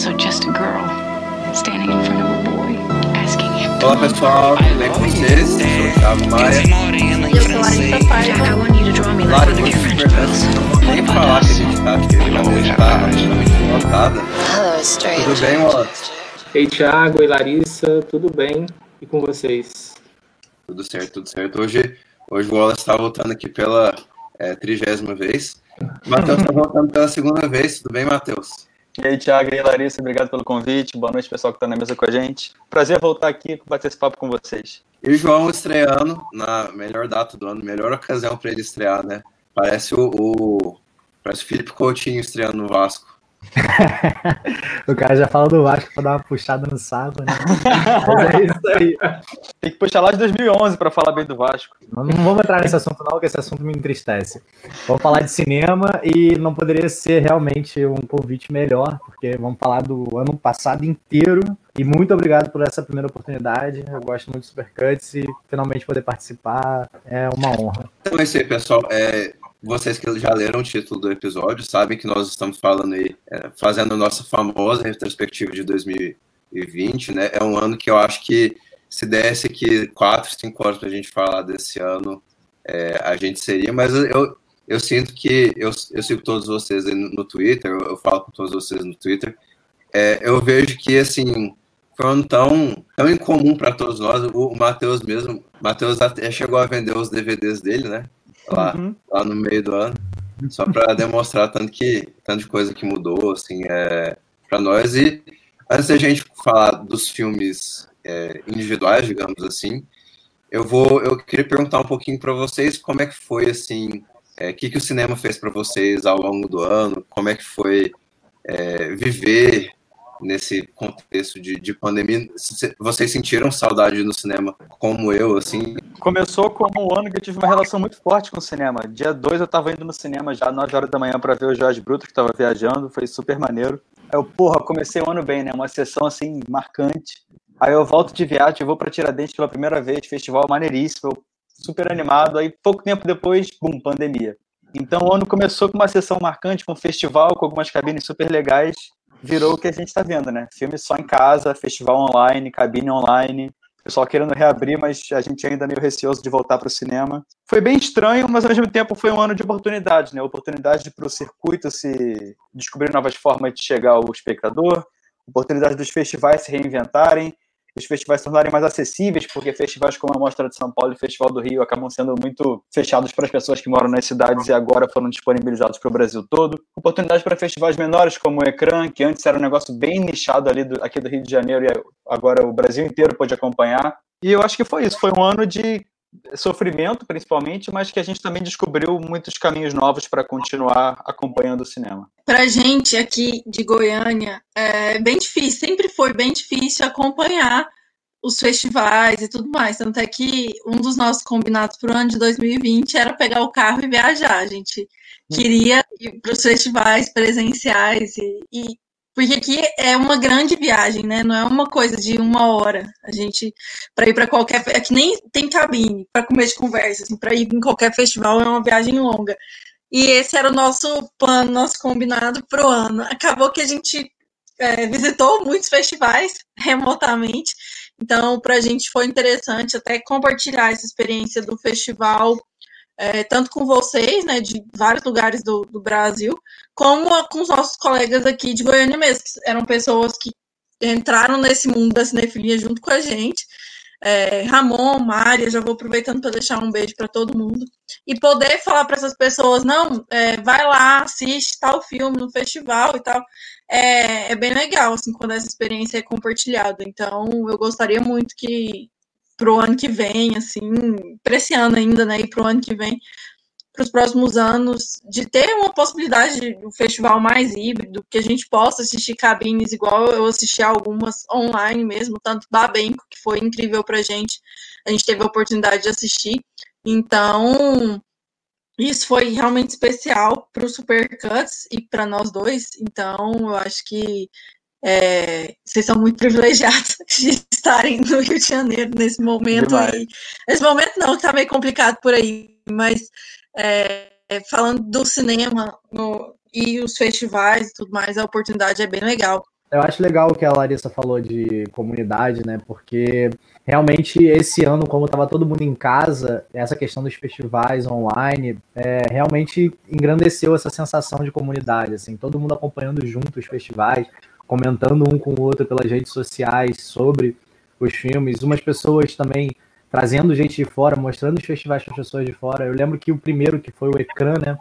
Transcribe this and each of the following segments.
also just a girl standing in front of a boy asking him to Olá pessoal, tudo bem com vocês? Sou o Thiago Maia. Eu sou a Larissa Paia. French importante girls. nem falar que a gente tá, porque a gente tá lotada. Tudo bem, Wallace? Ei, Thiago e Larissa, tudo bem? E com vocês? Tudo certo, tudo certo. Hoje, hoje o Wallace tá voltando aqui pela é, trigésima vez. O Matheus tá voltando pela segunda vez. Tudo bem, Matheus? E aí, Thiago e Larissa, obrigado pelo convite. Boa noite, pessoal que está na mesa com a gente. Prazer voltar aqui bater esse papo com vocês. E o João estreando na melhor data do ano, melhor ocasião para ele estrear, né? Parece o, o parece o Felipe Coutinho estreando no Vasco. o cara já fala do Vasco pra dar uma puxada no saco, né? Mas é isso aí. Tem que puxar lá de 2011 para falar bem do Vasco. Não, não vamos entrar nesse assunto, não, porque esse assunto me entristece. Vamos falar de cinema e não poderia ser realmente um convite melhor, porque vamos falar do ano passado inteiro. E muito obrigado por essa primeira oportunidade. Eu gosto muito do Supercuts e finalmente poder participar é uma honra. Então é isso aí, pessoal. É, vocês que já leram o título do episódio sabem que nós estamos falando aí, é, fazendo a nossa famosa retrospectiva de 2020, né? É um ano que eu acho que se desse aqui quatro, cinco horas para a gente falar desse ano, é, a gente seria, mas eu, eu sinto que eu, eu sigo todos vocês no, Twitter, eu, eu, falo com todos vocês no Twitter, é, eu vejo que assim foi um ano tão, tão incomum para todos nós. O, o Matheus mesmo, Matheus até chegou a vender os DVDs dele, né? Lá, uhum. lá no meio do ano, só para demonstrar tanto que tanto de coisa que mudou assim é, para nós e antes da gente falar dos filmes é, individuais, digamos assim, eu vou eu queria perguntar um pouquinho para vocês como é que foi assim, o é, que que o cinema fez para vocês ao longo do ano, como é que foi é, viver nesse contexto de, de pandemia, vocês sentiram saudade no cinema como eu, assim? Começou como um ano que eu tive uma relação muito forte com o cinema. Dia 2 eu tava indo no cinema já, 9 horas da manhã, para ver o Jorge Bruto, que tava viajando, foi super maneiro. Eu, porra, comecei o ano bem, né? Uma sessão, assim, marcante. Aí eu volto de viagem, vou para Tiradentes pela primeira vez, festival maneiríssimo, super animado. Aí pouco tempo depois, bum, pandemia. Então o ano começou com uma sessão marcante, com um festival, com algumas cabines super legais virou o que a gente está vendo, né? Filme só em casa, festival online, cabine online, pessoal querendo reabrir, mas a gente ainda meio receoso de voltar para o cinema. Foi bem estranho, mas ao mesmo tempo foi um ano de oportunidade, né? Oportunidade para o circuito se descobrir novas formas de chegar ao espectador, oportunidade dos festivais se reinventarem, os festivais se tornarem mais acessíveis, porque festivais como a Mostra de São Paulo e o Festival do Rio acabam sendo muito fechados para as pessoas que moram nas cidades e agora foram disponibilizados para o Brasil todo. Oportunidade para festivais menores, como o Ecrã, que antes era um negócio bem nichado ali do, aqui do Rio de Janeiro e agora o Brasil inteiro pôde acompanhar. E eu acho que foi isso, foi um ano de sofrimento, principalmente, mas que a gente também descobriu muitos caminhos novos para continuar acompanhando o cinema. Para gente aqui de Goiânia, é bem difícil, sempre foi bem difícil acompanhar os festivais e tudo mais. Tanto é que um dos nossos combinados para o ano de 2020 era pegar o carro e viajar. A gente queria ir para os festivais presenciais e, e porque aqui é uma grande viagem, né? Não é uma coisa de uma hora. A gente, para ir para qualquer. É que nem tem cabine para comer de conversa. Assim, para ir em qualquer festival é uma viagem longa. E esse era o nosso plano, nosso combinado para o ano. Acabou que a gente é, visitou muitos festivais remotamente. Então, para a gente foi interessante até compartilhar essa experiência do festival é, tanto com vocês, né, de vários lugares do, do Brasil, como com os nossos colegas aqui de Goiânia mesmo, que eram pessoas que entraram nesse mundo da cinefilia junto com a gente. É, Ramon, Mária, já vou aproveitando para deixar um beijo para todo mundo. E poder falar para essas pessoas, não, é, vai lá, assiste tal filme no festival e tal, é, é bem legal, assim, quando essa experiência é compartilhada, então eu gostaria muito que para o ano que vem, assim, para esse ano ainda, né, e para o ano que vem, para os próximos anos, de ter uma possibilidade de um festival mais híbrido, que a gente possa assistir cabines igual eu assisti algumas online mesmo, tanto Babenco, que foi incrível para a gente, a gente teve a oportunidade de assistir, então isso foi realmente especial para o Supercuts e para nós dois, então eu acho que é, vocês são muito privilegiados de estarem no Rio de Janeiro nesse momento aí. Nesse momento não, que tá meio complicado por aí, mas é, falando do cinema no, e os festivais e tudo mais, a oportunidade é bem legal. Eu acho legal o que a Larissa falou de comunidade, né? Porque realmente esse ano, como estava todo mundo em casa, essa questão dos festivais online é, realmente engrandeceu essa sensação de comunidade, assim, todo mundo acompanhando junto os festivais, comentando um com o outro pelas redes sociais sobre os filmes, umas pessoas também trazendo gente de fora, mostrando os festivais para as pessoas de fora. Eu lembro que o primeiro, que foi o Ecrã, né?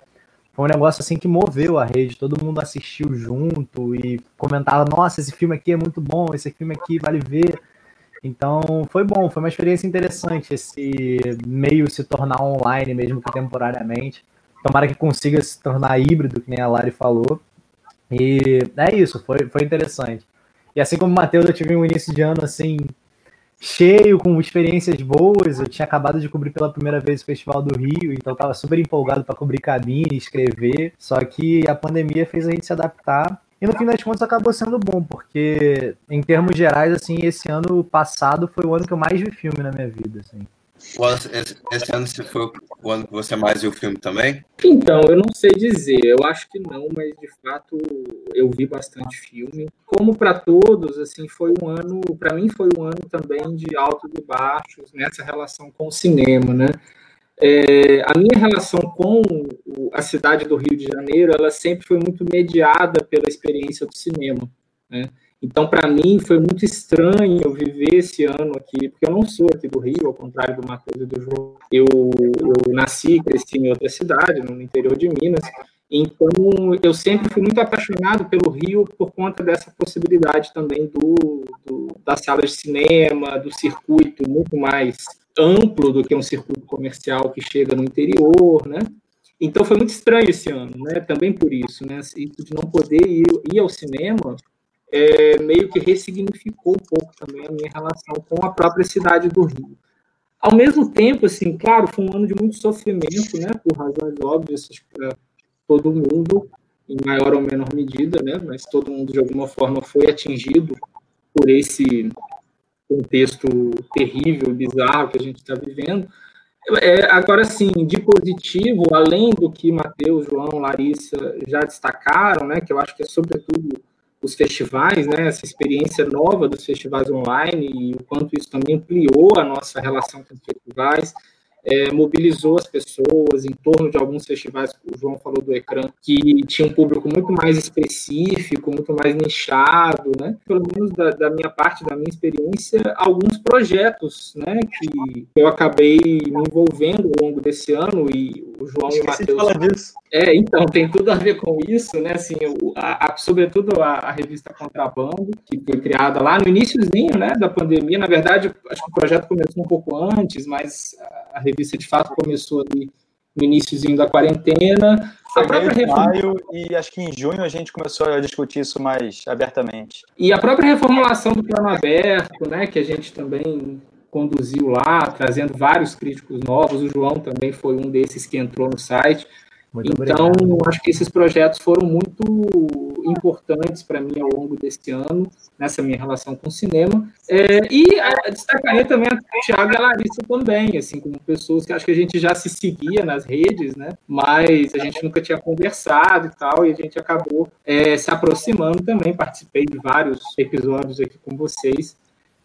Foi um negócio assim que moveu a rede, todo mundo assistiu junto e comentava, nossa, esse filme aqui é muito bom, esse filme aqui vale ver. Então foi bom, foi uma experiência interessante esse meio se tornar online, mesmo que temporariamente. Tomara que consiga se tornar híbrido, que nem a Lari falou. E é isso, foi, foi interessante. E assim como o Matheus, eu tive um início de ano assim, cheio, com experiências boas. Eu tinha acabado de cobrir pela primeira vez o Festival do Rio, então estava super empolgado para cobrir cabine, escrever. Só que a pandemia fez a gente se adaptar. E no fim das contas acabou sendo bom, porque em termos gerais, assim, esse ano passado foi o ano que eu mais vi filme na minha vida, assim. Esse, ano foi o ano que você mais viu o filme também? Então, eu não sei dizer. Eu acho que não, mas de fato eu vi bastante filme. Como para todos, assim, foi um ano, para mim foi um ano também de altos e baixos nessa relação com o cinema, né? É, a minha relação com a cidade do Rio de Janeiro, ela sempre foi muito mediada pela experiência do cinema, né? Então, para mim, foi muito estranho viver esse ano aqui, porque eu não sou aqui do Rio, ao contrário do Matheus e do João. Eu, eu nasci e cresci em outra cidade, no interior de Minas. Então, eu sempre fui muito apaixonado pelo Rio por conta dessa possibilidade também do, do das salas de cinema, do circuito muito mais amplo do que um circuito comercial que chega no interior, né? Então foi muito estranho esse ano, né? Também por isso, né? Isso de não poder ir, ir ao cinema é, meio que ressignificou um pouco também a minha relação com a própria cidade do Rio. Ao mesmo tempo, assim, claro, foi um ano de muito sofrimento, né, por razões óbvias para todo mundo, em maior ou menor medida, né, mas todo mundo de alguma forma foi atingido por esse contexto terrível, bizarro que a gente está vivendo. É, agora, sim, de positivo, além do que Matheus, João, Larissa já destacaram, né, que eu acho que é sobretudo os festivais, né, essa experiência nova dos festivais online e o quanto isso também ampliou a nossa relação com os festivais, é, mobilizou as pessoas em torno de alguns festivais, o João falou do ecrã, que tinha um público muito mais específico, muito mais nichado, né? Pelo menos da, da minha parte, da minha experiência, alguns projetos, né, que eu acabei me envolvendo ao longo desse ano e o João e o Matheus. É, então, tem tudo a ver com isso, né? Assim, o, a, a, sobretudo a, a, revista Contrabando, que foi criada lá no iníciozinho né, da pandemia. Na verdade, acho que o projeto começou um pouco antes, mas a revista de fato começou ali no iníciozinho da quarentena. Foi a própria reforma... maio e acho que em junho a gente começou a discutir isso mais abertamente. E a própria reformulação do plano aberto, né, que a gente também conduziu lá, trazendo vários críticos novos. O João também foi um desses que entrou no site. Muito então, obrigado. acho que esses projetos foram muito importantes para mim ao longo deste ano, nessa minha relação com o cinema. É, e a, destacaria também a Thiago e a Larissa também, assim, como pessoas que acho que a gente já se seguia nas redes, né? Mas a gente nunca tinha conversado e tal, e a gente acabou é, se aproximando também. Participei de vários episódios aqui com vocês.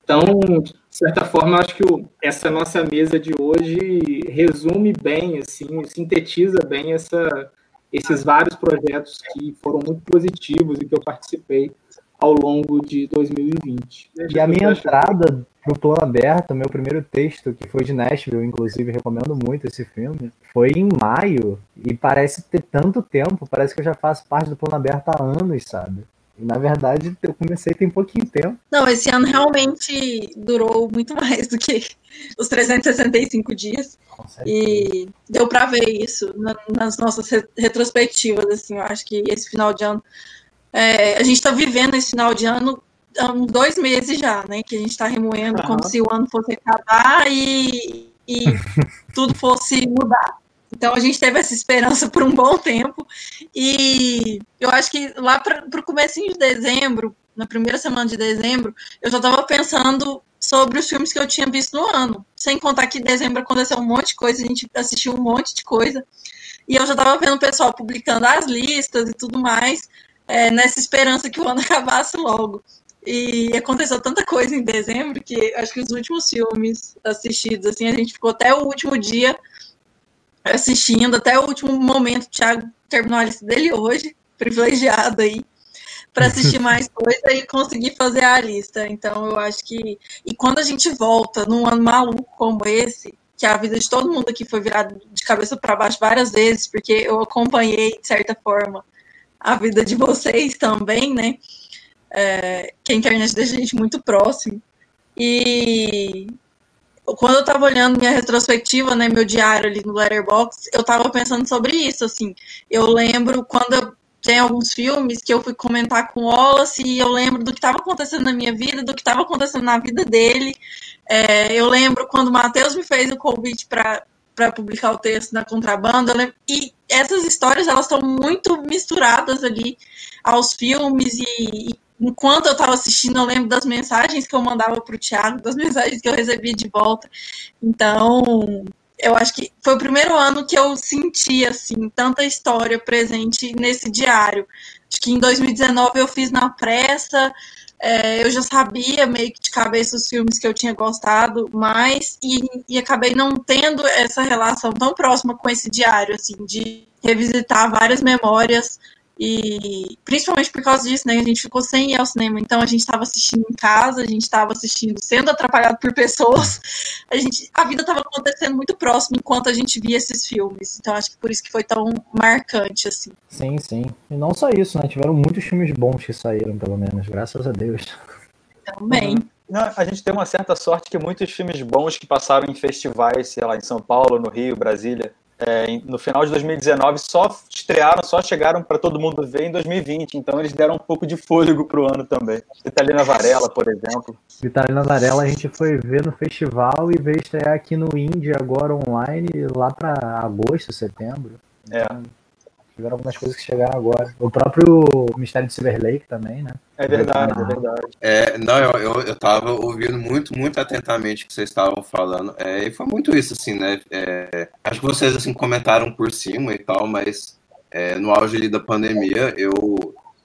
Então, de certa forma, acho que essa nossa mesa de hoje resume bem, assim, sintetiza bem essa, esses vários projetos que foram muito positivos e que eu participei ao longo de 2020. E a minha entrada para o Plano Aberto, meu primeiro texto, que foi de Nashville, inclusive, recomendo muito esse filme, foi em maio, e parece ter tanto tempo, parece que eu já faço parte do Plano Aberto há anos, sabe? Na verdade, eu comecei tem pouquinho tempo. Não, esse ano realmente durou muito mais do que os 365 dias. E deu para ver isso nas nossas retrospectivas, assim, eu acho que esse final de ano. É, a gente está vivendo esse final de ano há dois meses já, né? Que a gente está remoendo uhum. como se o ano fosse acabar e, e tudo fosse mudar. Então a gente teve essa esperança por um bom tempo. E eu acho que lá para o começo de dezembro, na primeira semana de dezembro, eu já estava pensando sobre os filmes que eu tinha visto no ano. Sem contar que em dezembro aconteceu um monte de coisa, a gente assistiu um monte de coisa. E eu já estava vendo o pessoal publicando as listas e tudo mais. é, nessa esperança que o ano acabasse logo. E aconteceu tanta coisa em dezembro que acho que os últimos filmes assistidos, assim, a gente ficou até o último dia assistindo, até o último momento. O Thiago terminou a lista dele hoje, privilegiado aí, para assistir mais coisa e conseguir fazer a lista. Então, eu acho que. E quando a gente volta num ano maluco como esse, que a vida de todo mundo aqui foi virada de cabeça para baixo várias vezes, porque eu acompanhei, de certa forma, a vida de vocês também, né? é, que a internet deixa a gente muito próximo. E quando eu estava olhando minha retrospectiva, né, meu diário ali no Letterboxd, eu estava pensando sobre isso, assim. Eu lembro quando tem alguns filmes que eu fui comentar com o Wallace e eu lembro do que estava acontecendo na minha vida, do que estava acontecendo na vida dele. É, eu lembro quando o Matheus me fez o convite para para publicar o texto na contrabanda. E essas histórias elas estão muito misturadas ali aos filmes e, e enquanto eu estava assistindo, eu lembro das mensagens que eu mandava para o Thiago, das mensagens que eu recebia de volta. Então, eu acho que foi o primeiro ano que eu senti assim tanta história presente nesse diário. Acho que em 2019 eu fiz na pressa, é, eu já sabia meio que de cabeça os filmes que eu tinha gostado mais e, e acabei não tendo essa relação tão próxima com esse diário, assim, de revisitar várias memórias e principalmente por causa disso, né? A gente ficou sem ir ao cinema, então a gente estava assistindo em casa, a gente estava assistindo sendo atrapalhado por pessoas. A gente, a vida estava acontecendo muito próximo enquanto a gente via esses filmes. Então acho que por isso que foi tão marcante assim. Sim, sim. E não só isso, né? Tiveram muitos filmes bons que saíram, pelo menos, graças a Deus. Também. Uhum. Não, a gente tem uma certa sorte que muitos filmes bons que passaram em festivais, sei lá, em São Paulo, no Rio, Brasília, é, no final de 2019 só estrearam, só chegaram para todo mundo ver em 2020. Então eles deram um pouco de fôlego para o ano também. Italina Varela, por exemplo. Italina Varela a gente foi ver no festival e veio estrear aqui no Indie agora online lá para agosto, setembro. É. Tiveram algumas coisas que chegaram agora. O próprio Mistério de Silver Lake também, né? É verdade, é verdade. É, não, eu, eu, eu tava ouvindo muito, muito atentamente o que vocês estavam falando. É, e foi muito isso, assim, né? É, acho que vocês, assim, comentaram por cima e tal, mas é, no auge ali da pandemia, eu,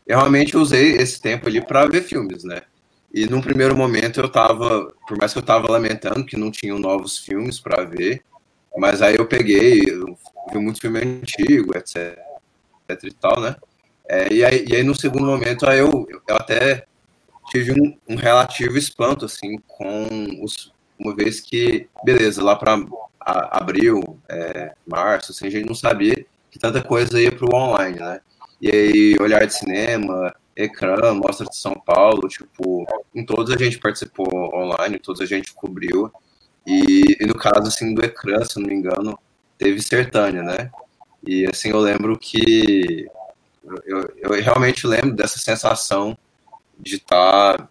eu realmente usei esse tempo ali para ver filmes, né? E num primeiro momento eu tava, por mais que eu tava lamentando que não tinham novos filmes para ver, mas aí eu peguei, eu vi muito filme antigo, etc e tal, né? É, e, aí, e aí, no segundo momento, aí eu, eu até tive um, um relativo espanto, assim, com os, uma vez que, beleza, lá para abril, é, março, assim, a gente não sabia que tanta coisa ia para o online, né? E aí, olhar de cinema, ecrã, mostra de São Paulo, tipo, em todos a gente participou online, todos a gente cobriu. E, e no caso, assim, do ecrã, se não me engano, teve Sertânia, né? E assim, eu lembro que eu, eu realmente lembro dessa sensação de estar tá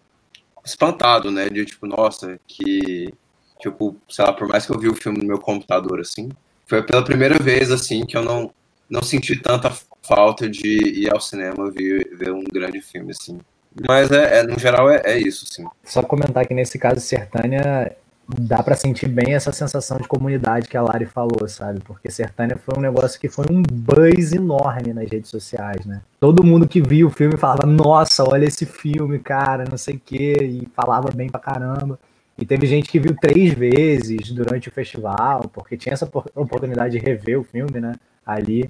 espantado, né? De tipo, nossa, que tipo, sei lá, por mais que eu vi o filme no meu computador assim, foi pela primeira vez assim que eu não não senti tanta falta de ir ao cinema ver, ver um grande filme assim. Mas é, é no geral é, é isso, sim. Só comentar que nesse caso Sertânia dá para sentir bem essa sensação de comunidade que a Lari falou, sabe? Porque Sertânia foi um negócio que foi um buzz enorme nas redes sociais, né? Todo mundo que viu o filme falava, nossa, olha esse filme, cara, não sei o quê, e falava bem pra caramba. E teve gente que viu três vezes durante o festival, porque tinha essa oportunidade de rever o filme, né? Ali.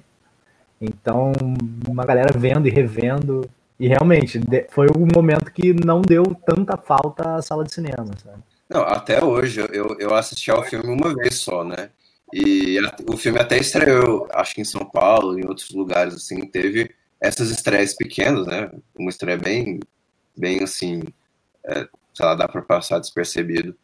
Então, uma galera vendo e revendo. E realmente, foi um momento que não deu tanta falta à sala de cinema, sabe? Não, até hoje eu, eu assisti ao filme uma vez só, né? E a, o filme até estreou, acho que em São Paulo, em outros lugares, assim, teve essas estreias pequenas, né? Uma estreia bem, bem assim, é, sei lá, dá para passar despercebido.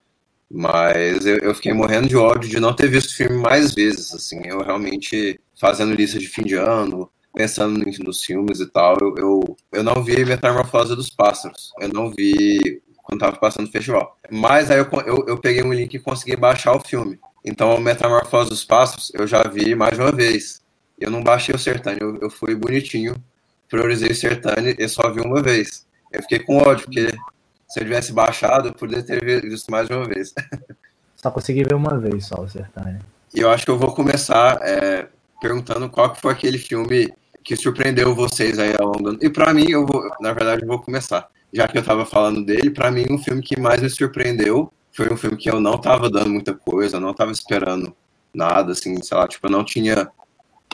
Mas eu, eu, fiquei morrendo de ódio de não ter visto o filme mais vezes, assim. Eu realmente, fazendo lista de fim de ano, pensando nos filmes e tal, eu, eu, eu não vi Metamorfose dos Pássaros. Eu não vi quando tava passando o festival. Mas aí eu, eu, eu, peguei um link e consegui baixar o filme. Então, o Metamorfose dos Passos eu já vi mais de uma vez. Eu não baixei o Sertane, eu, eu fui bonitinho, priorizei o Sertane e só vi uma vez. Eu fiquei com ódio, porque se eu tivesse baixado, eu poderia ter visto mais de uma vez. Só consegui ver uma vez só o Sertane. E eu acho que eu vou começar é, perguntando qual que foi aquele filme que surpreendeu vocês aí ao longo do ano. E para mim, eu vou, na verdade, eu vou começar. Já que eu tava falando dele, para mim, um filme que mais me surpreendeu foi um filme que eu não tava dando muita coisa, não tava esperando nada, assim, sei lá, tipo, eu não tinha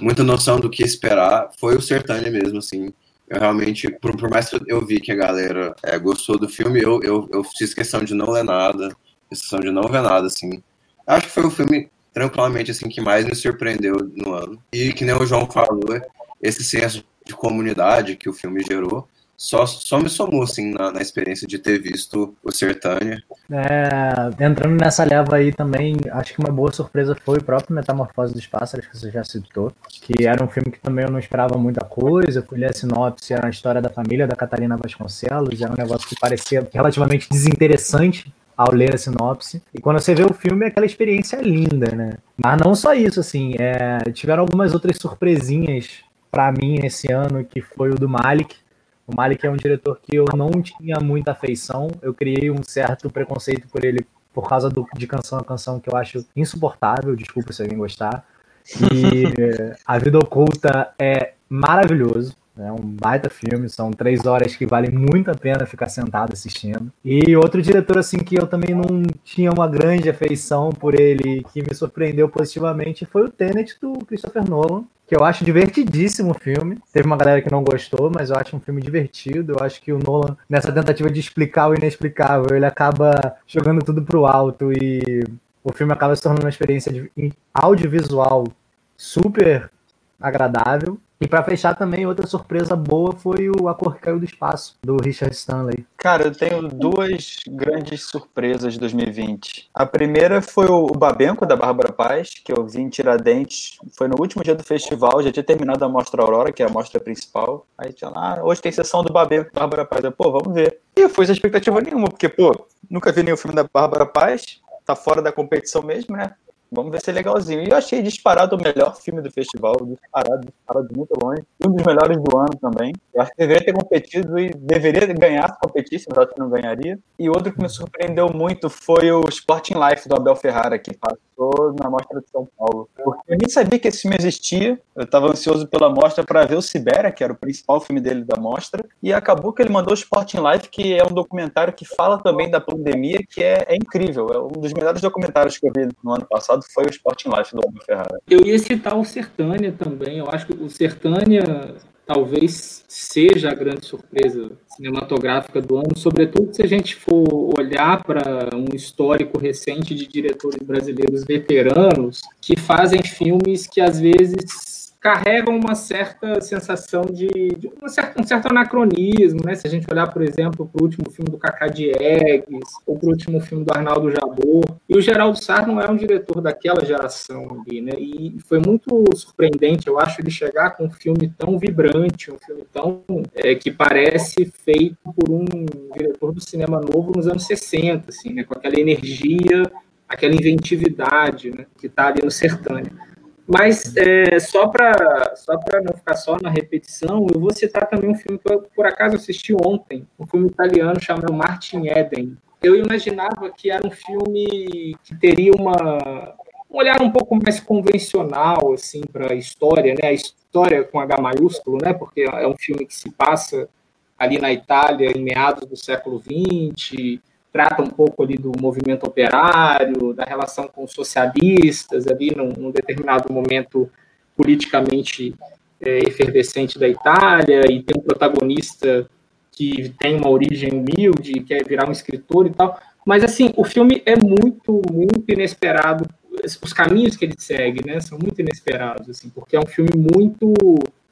muita noção do que esperar. Foi o Sertânia mesmo, assim. Eu realmente, por, por mais que eu vi que a galera é, gostou do filme, eu, eu, eu fiz questão de não ler nada, questão de não ver nada, assim. Acho que foi o filme, tranquilamente, assim, que mais me surpreendeu no ano. E que nem o João falou, esse senso de comunidade que o filme gerou, só, só me somou, assim, na, na experiência de ter visto o Sertânia. É, entrando nessa leva aí também, acho que uma boa surpresa foi o próprio Metamorfose dos Pássaros, que você já citou, que era um filme que também eu não esperava muita coisa, fui ler a sinopse, era a história da família da Catarina Vasconcelos, era um negócio que parecia relativamente desinteressante ao ler a sinopse. E quando você vê o filme, é aquela experiência linda, né? Mas não só isso, assim, é, tiveram algumas outras surpresinhas para mim esse ano, que foi o do Malik, o Malik é um diretor que eu não tinha muita afeição, eu criei um certo preconceito por ele por causa do, de canção a canção que eu acho insuportável, desculpa se alguém gostar. E A Vida Oculta é maravilhoso. É um baita filme, são três horas que vale muito a pena ficar sentado assistindo. E outro diretor, assim, que eu também não tinha uma grande afeição por ele, que me surpreendeu positivamente, foi o Tenet do Christopher Nolan, que eu acho divertidíssimo o filme. Teve uma galera que não gostou, mas eu acho um filme divertido. Eu acho que o Nolan, nessa tentativa de explicar o inexplicável, ele acaba jogando tudo pro alto e o filme acaba se tornando uma experiência audiovisual super agradável. E para fechar também, outra surpresa boa foi o A Cor que Caiu do Espaço, do Richard Stanley. Cara, eu tenho duas grandes surpresas de 2020. A primeira foi o Babenco, da Bárbara Paz, que eu vi em Tiradentes. Foi no último dia do festival, já tinha terminado a Mostra Aurora, que é a mostra principal. Aí tinha lá, ah, hoje tem sessão do Babenco da Bárbara Paz. Eu, pô, vamos ver. E eu fui sem expectativa nenhuma, porque, pô, nunca vi nenhum filme da Bárbara Paz, tá fora da competição mesmo, né? Vamos ver se é legalzinho. E eu achei disparado o melhor filme do festival, disparado, disparado de muito longe. Um dos melhores do ano também. Eu acho que deveria ter competido e deveria ganhar se competisse, mas acho que não ganharia. E outro que me surpreendeu muito foi o Sporting Life do Abel Ferrara, que passou na Mostra de São Paulo. Eu nem sabia que esse filme existia. Eu estava ansioso pela mostra para ver o Sibéria, que era o principal filme dele da mostra. E acabou que ele mandou o Sporting Life, que é um documentário que fala também da pandemia, que é, é incrível. É um dos melhores documentários que eu vi no ano passado foi o Sporting Life do Abel Ferrara. Eu ia citar o Sertânia também. Eu acho que o Sertânia talvez seja a grande surpresa cinematográfica do ano, sobretudo se a gente for olhar para um histórico recente de diretores brasileiros veteranos que fazem filmes que às vezes carregam uma certa sensação de, de um, certo, um, certo, anacronismo, né? Se a gente olhar, por exemplo, para o último filme do Cacá Diegues, ou para o último filme do Arnaldo Jabor. E o Geraldo Sar não é um diretor daquela geração ali, né? E foi muito surpreendente, eu acho, ele chegar com um filme tão vibrante, um filme tão é, que parece feito por um diretor do cinema novo nos anos 60, assim, né? Com aquela energia, aquela inventividade, né? Que está ali no Sertânia. Mas é, só para só não ficar só na repetição, eu vou citar também um filme que eu, por acaso, assisti ontem, um filme italiano chamado Martin Eden. Eu imaginava que era um filme que teria uma, um olhar um pouco mais convencional assim para a história, né? A história com H maiúsculo, né? Porque é um filme que se passa ali na Itália em meados do século XX, trata um pouco ali do movimento operário, da relação com os socialistas ali num, num determinado momento politicamente é, efervescente da Itália e tem um protagonista que tem uma origem humilde, quer virar um escritor e tal. Mas assim, o filme é muito, muito inesperado. Os caminhos que ele segue, né, são muito inesperados, assim, porque é um filme muito,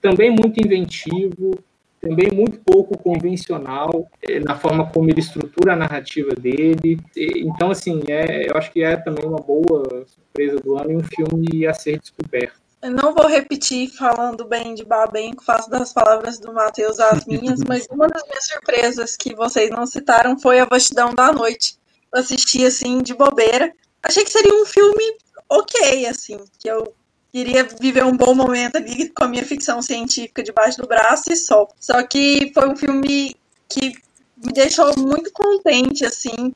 também muito inventivo, também muito pouco convencional eh, na forma como ele estrutura a narrativa dele. Então, assim, é, eu acho que é também uma boa surpresa do ano e um filme a ser descoberto. Eu não vou repetir falando bem de Babenco, faço das palavras do Matheus as minhas, mas uma das minhas surpresas que vocês não citaram foi A Vastidão da Noite. Eu assisti, assim, de bobeira. Achei que seria um filme ok, assim, que eu queria viver um bom momento ali com a minha ficção científica debaixo do braço e só. Só que foi um filme que me deixou muito contente, assim,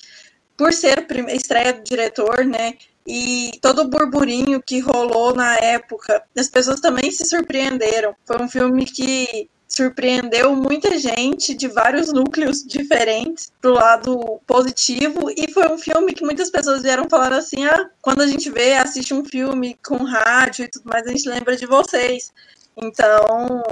por ser a estreia do diretor, né? e todo o burburinho que rolou na época, as pessoas também se surpreenderam. Foi um filme que surpreendeu muita gente de vários núcleos diferentes pro lado positivo e foi um filme que muitas pessoas vieram falar assim, ah, quando a gente vê, assiste um filme com rádio e tudo mais, a gente lembra de vocês. Então,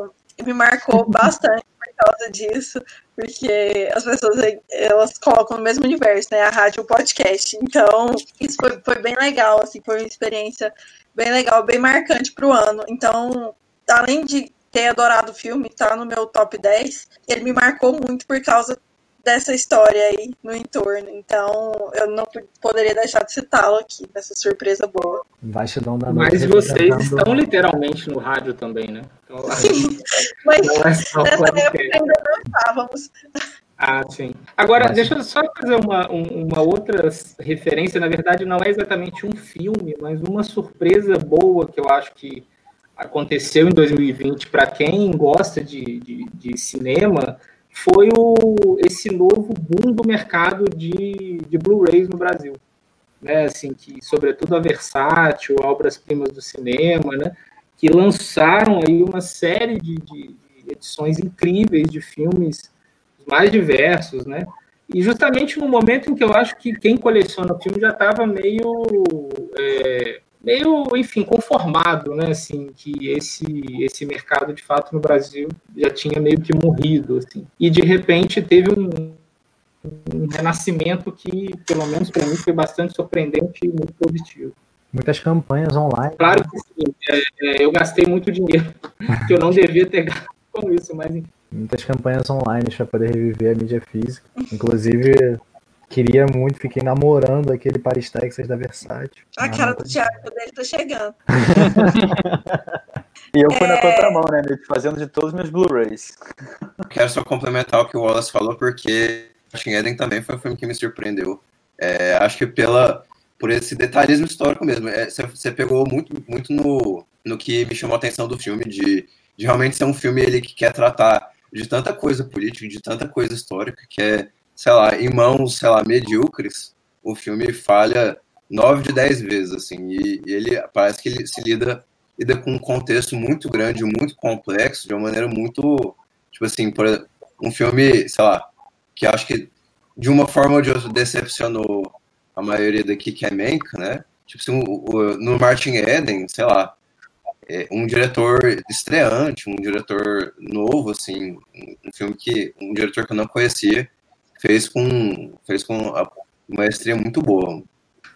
me marcou bastante por causa disso, porque as pessoas elas colocam no mesmo universo, né? A rádio e o podcast. Então, isso foi, foi bem legal, assim, foi uma experiência bem legal, bem marcante para o ano. Então, além de ter adorado o filme, tá no meu top 10, ele me marcou muito por causa dessa história aí no entorno. Então, eu não poderia deixar de citá-lo aqui, nessa surpresa boa. Bastidão da Mas vocês estão literalmente no rádio também, né? Então, sim, mas não é só nessa época ainda não estávamos. Ah, sim. Agora, mas... deixa eu só fazer uma, uma outra referência. Na verdade, não é exatamente um filme, mas uma surpresa boa que eu acho que aconteceu em 2020 para quem gosta de, de, de cinema foi o, esse novo boom do mercado de, de Blu-rays no Brasil. Né, assim, que sobretudo a Versátil, obras-primas do cinema, né, que lançaram aí uma série de, de, edições incríveis de filmes mais diversos, né, e justamente no momento em que eu acho que quem coleciona o filme já estava meio é, meio, enfim, conformado, né, assim, que esse esse mercado de fato no Brasil já tinha meio que morrido, assim. E de repente teve um, um renascimento que, pelo menos para mim, foi bastante surpreendente e muito positivo. Muitas campanhas online. Claro que sim, é, é, eu gastei muito dinheiro que eu não devia ter gasto com isso, mas. Muitas campanhas online para poder reviver a mídia física. Inclusive, Queria muito, fiquei namorando aquele Paris Texas da Versátil. A cara do Thiago dele tá chegando. e eu fui é... na contramão, né, Fazendo de todos os meus Blu-rays. Quero só complementar o que o Wallace falou, porque Martin Eden também foi um filme que me surpreendeu. É, acho que pela, por esse detalhismo histórico mesmo. É, você pegou muito, muito no, no que me chamou a atenção do filme, de, de realmente ser um filme ele, que quer tratar de tanta coisa política, de tanta coisa histórica, que é sei lá, em mãos, sei lá, medíocres, o filme falha nove de dez vezes, assim, e, e, ele parece que ele se lida, lida com um contexto muito grande, muito complexo, de uma maneira muito, tipo assim, por, um filme, sei lá, que acho que de uma forma ou de outra decepcionou a maioria daqui, que é Mank, né? Tipo assim, no Martin Eden, sei lá, é um diretor estreante, um diretor novo, assim, um filme que, um diretor que eu não conhecia, fez com, fez com uma maestria muito boa.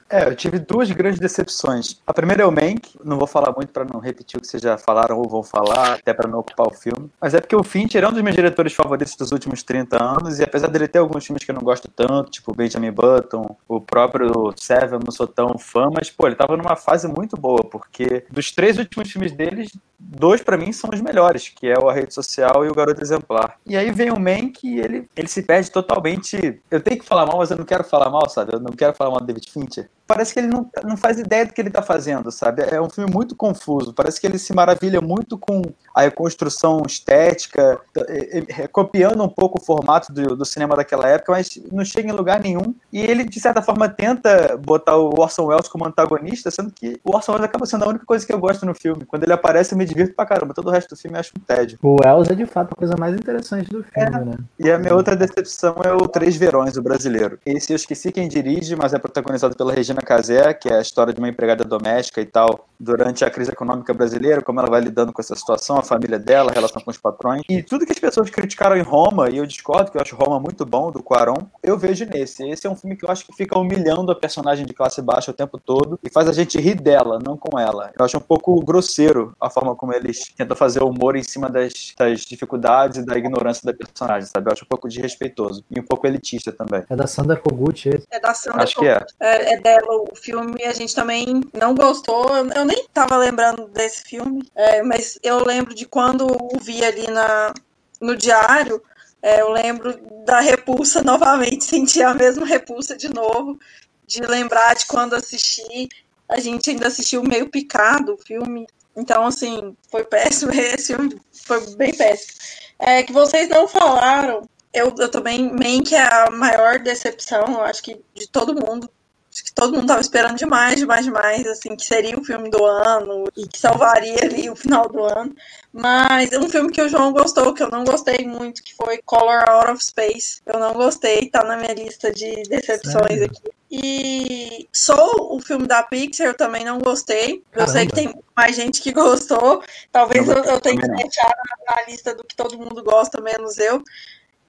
É, eu tive duas grandes decepções. A primeira é o Mank, não vou falar muito para não repetir o que vocês já falaram ou vão falar, até para não ocupar o filme. Mas é porque o Fincher é um dos meus diretores favoritos dos últimos 30 anos, e apesar dele ter alguns filmes que eu não gosto tanto, tipo Benjamin Button, o próprio Seven, não sou tão fã, mas, pô, ele tava numa fase muito boa, porque dos três últimos filmes deles, dois para mim são os melhores, que é o A Rede Social e o Garoto Exemplar. E aí vem o Mank e ele, ele se perde totalmente. Eu tenho que falar mal, mas eu não quero falar mal, sabe? Eu não quero falar mal do David Fincher parece que ele não, não faz ideia do que ele está fazendo, sabe? É um filme muito confuso. Parece que ele se maravilha muito com a reconstrução estética, é, é, é, copiando um pouco o formato do, do, cinema daquela época, mas não chega em lugar nenhum. E ele, de certa forma, tenta botar o Orson Welles como antagonista, sendo que o Orson Welles acaba sendo a única coisa que eu gosto no filme. Quando ele aparece, eu me divirto pra caramba. Todo o resto do filme eu acho um tédio. O Welles é, de fato, a coisa mais interessante do filme, é. né? E a minha outra decepção é o Três Verões, o brasileiro. Esse eu esqueci quem dirige, mas é protagonizado pela Regina Regina Casé, que é a história de uma empregada doméstica e tal, durante a crise econômica brasileira, como ela vai lidando com essa situação, a família dela, a relação com os patrões. E tudo que as pessoas criticaram em Roma, e eu discordo, que eu acho Roma muito bom, do Quaron, eu vejo nesse. Esse é um filme que eu acho que fica humilhando a personagem de classe baixa o tempo todo e faz a gente rir dela, não com ela. Eu acho um pouco grosseiro a forma como eles tentam fazer o humor em cima das, das dificuldades e da ignorância da personagem, sabe? Eu acho um pouco desrespeitoso e um pouco elitista também. É da Sandra Kogut esse? É da Sandra Acho Kogut. que é. é. É dela o filme, a gente também não gostou. Eu nem tava lembrando desse filme, é, mas eu lembro de quando o vi ali na, no diário. É, eu lembro da repulsa novamente, senti a mesma repulsa de novo, de lembrar de quando assisti. A gente ainda assistiu meio picado o filme. Então, assim, foi péssimo. Esse filme foi bem péssimo. É que vocês não falaram. Eu, eu também, que é a maior decepção, eu acho que de todo mundo Acho que todo mundo estava esperando demais, demais, demais, assim, que seria o filme do ano e que salvaria ali o final do ano. Mas um filme que o João gostou, que eu não gostei muito, que foi Color Out of Space. Eu não gostei, tá na minha lista de decepções Sério? aqui. E Soul, o filme da Pixar, eu também não gostei. Caramba. Eu sei que tem mais gente que gostou. Talvez eu, eu tenha que deixar na, na lista do que todo mundo gosta, menos eu.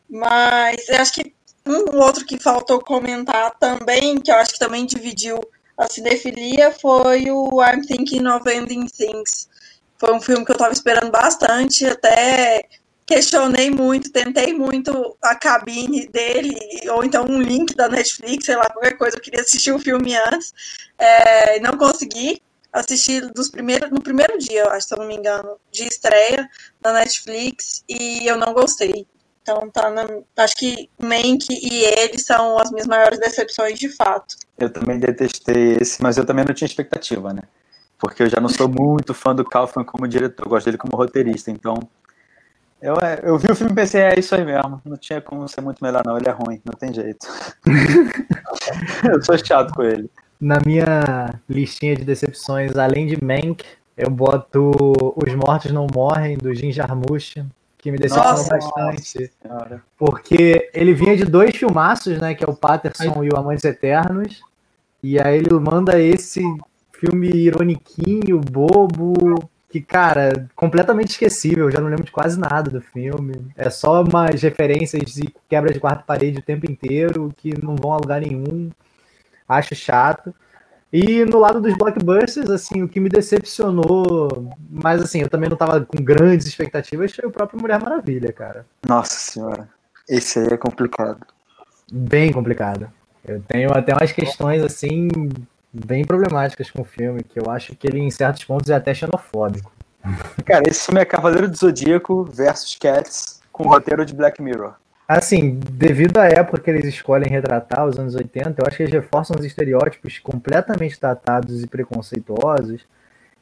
Mas eu acho que um outro que faltou comentar também, que eu acho que também dividiu a cinefilia, foi o I'm Thinking of Ending Things. Foi um filme que eu estava esperando bastante, até questionei muito, tentei muito a cabine dele, ou então um link da Netflix, sei lá, qualquer coisa, eu queria assistir o filme antes, é, não consegui assistir dos primeiros, no primeiro dia, acho, se eu não me engano, de estreia na Netflix, e eu não gostei. Então tá na, acho que Mank e ele são as minhas maiores decepções de fato. Eu também detestei esse, mas eu também não tinha expectativa, né? Porque eu já não sou muito fã do Kaufman como diretor, eu gosto dele como roteirista, então eu, é, eu vi o filme e pensei, é isso aí mesmo, não tinha como ser muito melhor não, ele é ruim, não tem jeito. eu sou chato com ele. Na minha listinha de decepções, além de Mank, eu boto Os Mortos Não Morrem, do Jim Jarmusch, que me decepcionou nossa, bastante. Nossa, porque ele vinha de dois filmaços, né? Que é o Patterson Ai. e o Amantes Eternos. E aí ele manda esse filme ironiquinho, bobo, que, cara, completamente esquecível. Eu já não lembro de quase nada do filme. É só umas referências de quebra de quarta parede o tempo inteiro, que não vão a lugar nenhum. Acho chato. E no lado dos blockbusters, assim, o que me decepcionou, mas assim, eu também não tava com grandes expectativas, foi o próprio Mulher Maravilha, cara. Nossa senhora, esse aí é complicado. Bem complicado. Eu tenho até umas questões, assim, bem problemáticas com o filme, que eu acho que ele, em certos pontos, é até xenofóbico. Cara, esse filme é Cavaleiro do Zodíaco versus Cats, com roteiro de Black Mirror. Assim, devido à época que eles escolhem retratar, os anos 80, eu acho que eles reforçam os estereótipos completamente datados e preconceituosos.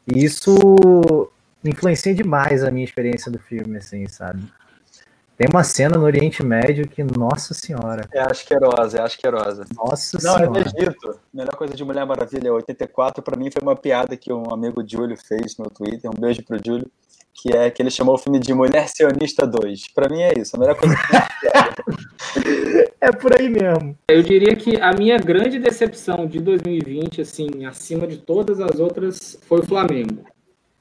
E isso influencia demais a minha experiência do filme, assim, sabe? Tem uma cena no Oriente Médio que, nossa senhora. É asquerosa, é asquerosa. Nossa Não, é senhora. Não, é Egito. Melhor coisa de Mulher Maravilha 84, para mim foi uma piada que um amigo Júlio fez no Twitter. Um beijo pro Júlio que é que ele chamou o filme de Mulher Sionista 2. Para mim é isso, a melhor coisa que É por aí mesmo. Eu diria que a minha grande decepção de 2020, assim, acima de todas as outras, foi o Flamengo.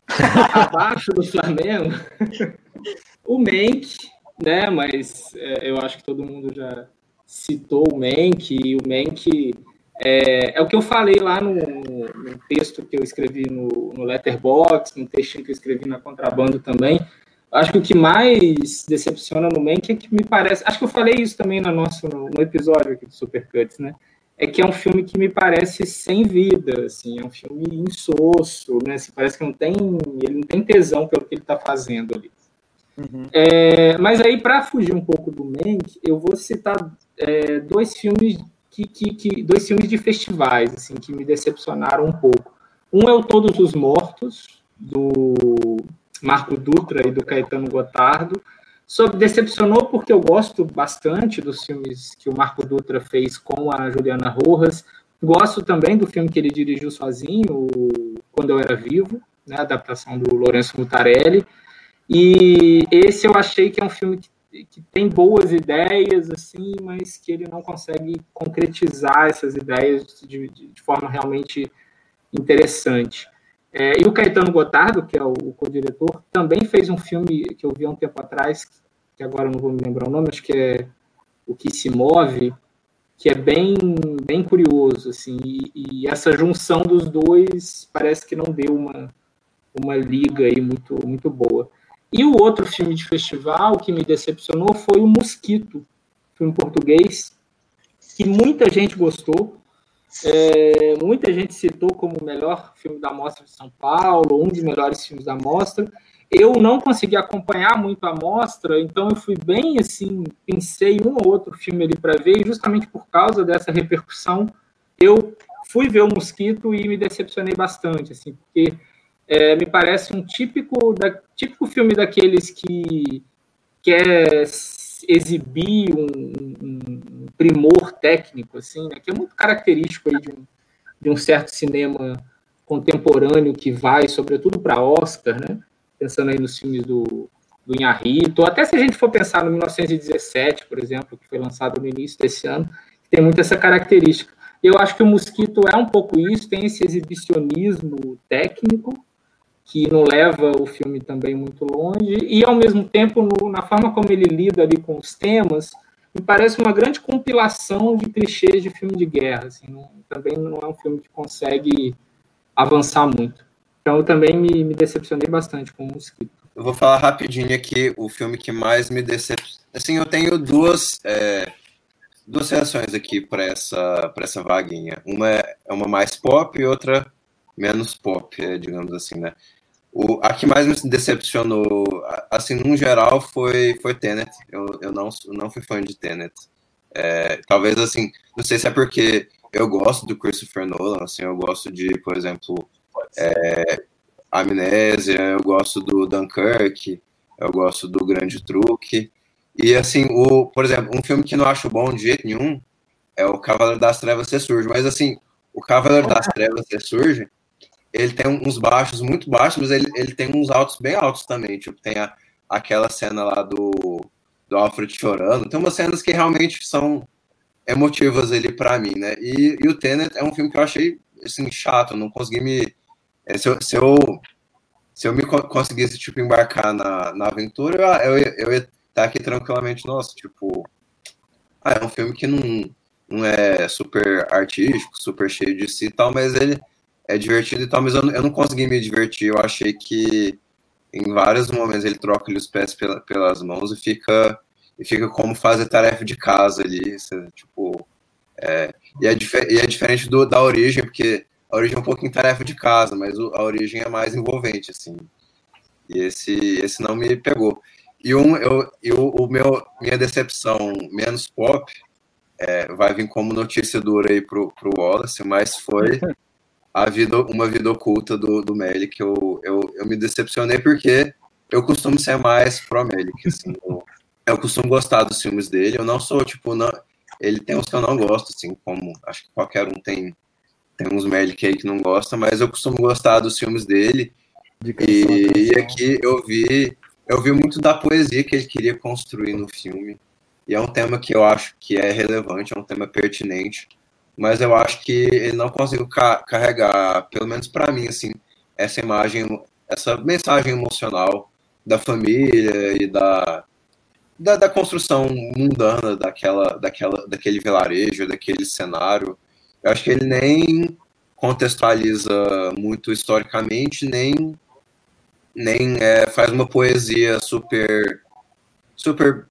Abaixo do Flamengo, o Mank, né? Mas é, eu acho que todo mundo já citou o Mank, e o Mank é, é, o que eu falei lá no, no texto que eu escrevi no, no Letterboxd, no textinho que eu escrevi na Contrabando também. Acho que o que mais decepciona no Mank é que me parece. Acho que eu falei isso também no nosso no, no episódio aqui do Supercuts, né? É que é um filme que me parece sem vida, assim, é um filme insosso, né? Assim, parece que não tem, ele não tem tesão pelo que ele está fazendo ali. Uhum. É, mas aí, para fugir um pouco do Mank, eu vou citar é, dois filmes que, que, que, dois filmes de festivais assim que me decepcionaram um pouco. Um é o Todos os Mortos do Marco Dutra e do Caetano Gotardo. Só decepcionou porque eu gosto bastante dos filmes que o Marco Dutra fez com a Juliana Rojas. Gosto também do filme que ele dirigiu sozinho, Quando Eu Era Vivo, né, a adaptação do Lourenço Mutarelli. E esse eu achei que é um filme que que tem boas ideias, assim, mas que ele não consegue concretizar essas ideias de, de, forma realmente interessante. É, e o Caetano Gotardo, que é o, o co-diretor, também fez um filme que eu vi há um tempo atrás, que agora não vou me lembrar o nome, acho que é O Que Se Move, que é bem, bem curioso, assim, e, e essa junção dos dois parece que não deu uma, uma liga aí muito, muito boa. E o outro filme de festival que me decepcionou foi o Mosquito, filme português, que muita gente gostou. É, muita gente citou como o melhor filme da Mostra de São Paulo, um dos melhores filmes da Mostra. Eu não consegui acompanhar muito a mostra, então eu fui bem assim, pensei um ou outro filme ali para ver, e justamente por causa dessa repercussão, eu fui ver o Mosquito e me decepcionei bastante, assim, porque é, me parece um típico, da, típico filme daqueles que quer exibir um, um primor técnico, assim, né, que é muito característico aí de um, de um certo cinema contemporâneo que vai, sobretudo, para Oscar, né? pensando aí nos filmes do, do Inharrito, até se a gente for pensar no 1917, por exemplo, que foi lançado no início desse ano, tem muito essa característica. Eu acho que o Mosquito é um pouco isso, tem esse exibicionismo técnico, que não leva o filme também muito longe, e ao mesmo tempo, no, na forma como ele lida ali com os temas, me parece uma grande compilação de clichês de filme de guerra. Assim, não, também não é um filme que consegue avançar muito. Então eu também me, me decepcionei bastante com o Mosquito. Eu vou falar rapidinho aqui o filme que mais me decepcionou. Assim, eu tenho duas, é, duas reações aqui para essa, essa vaguinha. Uma é, é uma mais pop e outra menos pop, é, digamos assim, né? O, a que mais me decepcionou, assim, no geral, foi, foi Tenet. Eu, eu não, não fui fã de Tenet. É, talvez, assim, não sei se é porque eu gosto do Christopher Nolan, assim, eu gosto de, por exemplo, é, Amnésia, eu gosto do Dunkirk, eu gosto do Grande Truque. E, assim, o, por exemplo, um filme que não acho bom de jeito nenhum é o Cavaleiro das Trevas Ressurge. Mas, assim, o Cavaleiro das Trevas Ressurge ele tem uns baixos muito baixos, mas ele, ele tem uns altos bem altos também. Tipo, tem a, aquela cena lá do, do Alfred chorando. Tem umas cenas que realmente são emotivas ali para mim, né? E, e, o Tenet é um filme que eu achei, assim, chato. Não consegui me... É, se eu, se eu, se eu me conseguisse, tipo, embarcar na, na aventura, eu, eu, eu ia estar tá aqui tranquilamente. Nossa, tipo... Ah, é um filme que não, não é super artístico, super cheio de si e tal, mas ele é divertido e tal, mas eu, eu não consegui me divertir. Eu achei que em vários momentos ele troca os pés pela, pelas mãos e fica e fica como fazer tarefa de casa ali, tipo, é, e, é e é diferente do, da origem, porque a origem é um pouquinho tarefa de casa, mas o, a origem é mais envolvente, assim, e esse, esse não me pegou. E, um, eu, eu, o meu, minha decepção menos pop é, vai vir como notícia dura aí pro, pro Wallace, mas foi a vida, uma vida oculta do, do Melik. Eu, eu, eu me decepcionei porque eu costumo ser mais pro Melik. Assim, eu, eu, costumo gostar dos filmes dele. Eu não sou, tipo, não, ele tem uns que eu não gosto, assim, como acho que qualquer um tem, tem uns Melik aí que não gosta, mas eu costumo gostar dos filmes dele. E, e aqui eu vi, eu vi muito da poesia que ele queria construir no filme. E é um tema que eu acho que é relevante, é um tema pertinente mas eu acho que ele não conseguiu ca carregar, pelo menos para mim, assim, essa imagem, essa mensagem emocional da família e da, da, da, construção mundana daquela, daquela, daquele vilarejo, daquele cenário. Eu acho que ele nem contextualiza muito historicamente, nem, nem é, faz uma poesia super super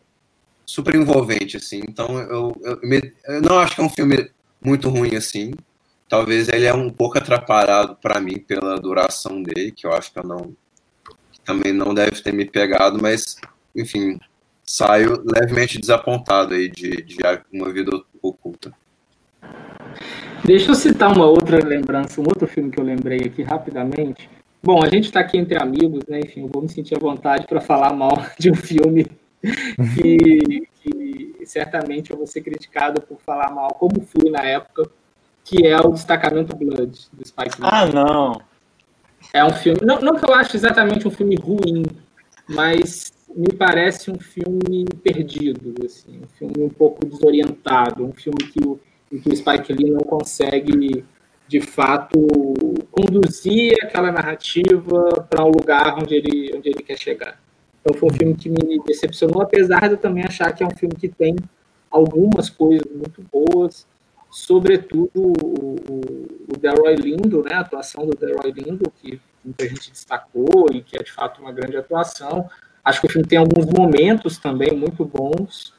super envolvente assim. Então eu, eu, eu não acho que é um filme muito ruim assim. Talvez ele é um pouco atrapalhado para mim pela duração dele, que eu acho que eu não que também não deve ter me pegado, mas enfim, saio levemente desapontado aí de, de uma vida oculta. Deixa eu citar uma outra lembrança, um outro filme que eu lembrei aqui rapidamente. Bom, a gente está aqui entre amigos, né? Enfim, eu vou me sentir à vontade para falar mal de um filme que, que certamente eu vou ser criticado por falar mal, como fui na época, que é o Destacamento Blood, do Spike Lee. Ah, não! É um filme, não, não que eu acho exatamente um filme ruim, mas me parece um filme perdido, assim, um filme um pouco desorientado, um filme que o, que o Spike Lee não consegue, de fato, conduzir aquela narrativa para um lugar onde ele, onde ele quer chegar. Então foi um filme que me decepcionou, apesar de eu também achar que é um filme que tem algumas coisas muito boas, sobretudo o, o, o Delroy Lindo, né, a atuação do Delroy Lindo, que muita gente destacou e que é de fato uma grande atuação. Acho que o filme tem alguns momentos também muito bons,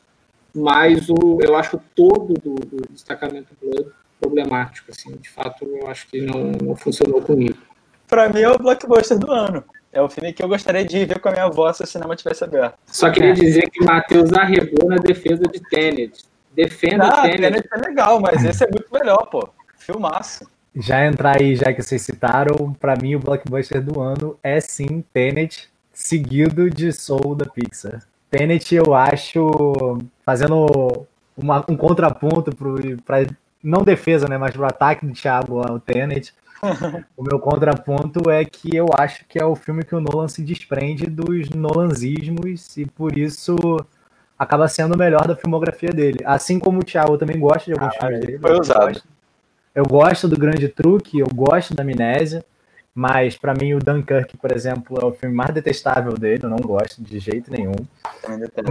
mas o, eu acho todo do, do destacamento Blood problemático, assim, de fato eu acho que não, não funcionou comigo. Para mim é o blockbuster do ano. É o filme que eu gostaria de ver com a minha avó se o cinema tivesse aberto. Só queria é. dizer que Matheus arregou na defesa de Tenet. Defenda ah, Tenet. Tenet é legal, mas esse é muito melhor, pô. Filmaço. Já entrar aí, já que vocês citaram, para mim o blockbuster do ano é sim Tenet, seguido de Soul da Pixar. Tenet eu acho, fazendo uma, um contraponto para não defesa, né, mas pro ataque do Thiago ao Tenet, o meu contraponto é que eu acho que é o filme que o Nolan se desprende dos Nolanzismos e por isso acaba sendo o melhor da filmografia dele. Assim como o Thiago, também gosto de alguns Ah, filmes dele. foi eu usado. gosto. Eu gosto do Grande Truque, eu gosto da Amnésia, mas pra mim o Dunkirk, por exemplo, é o filme mais detestável dele, eu não gosto de jeito nenhum.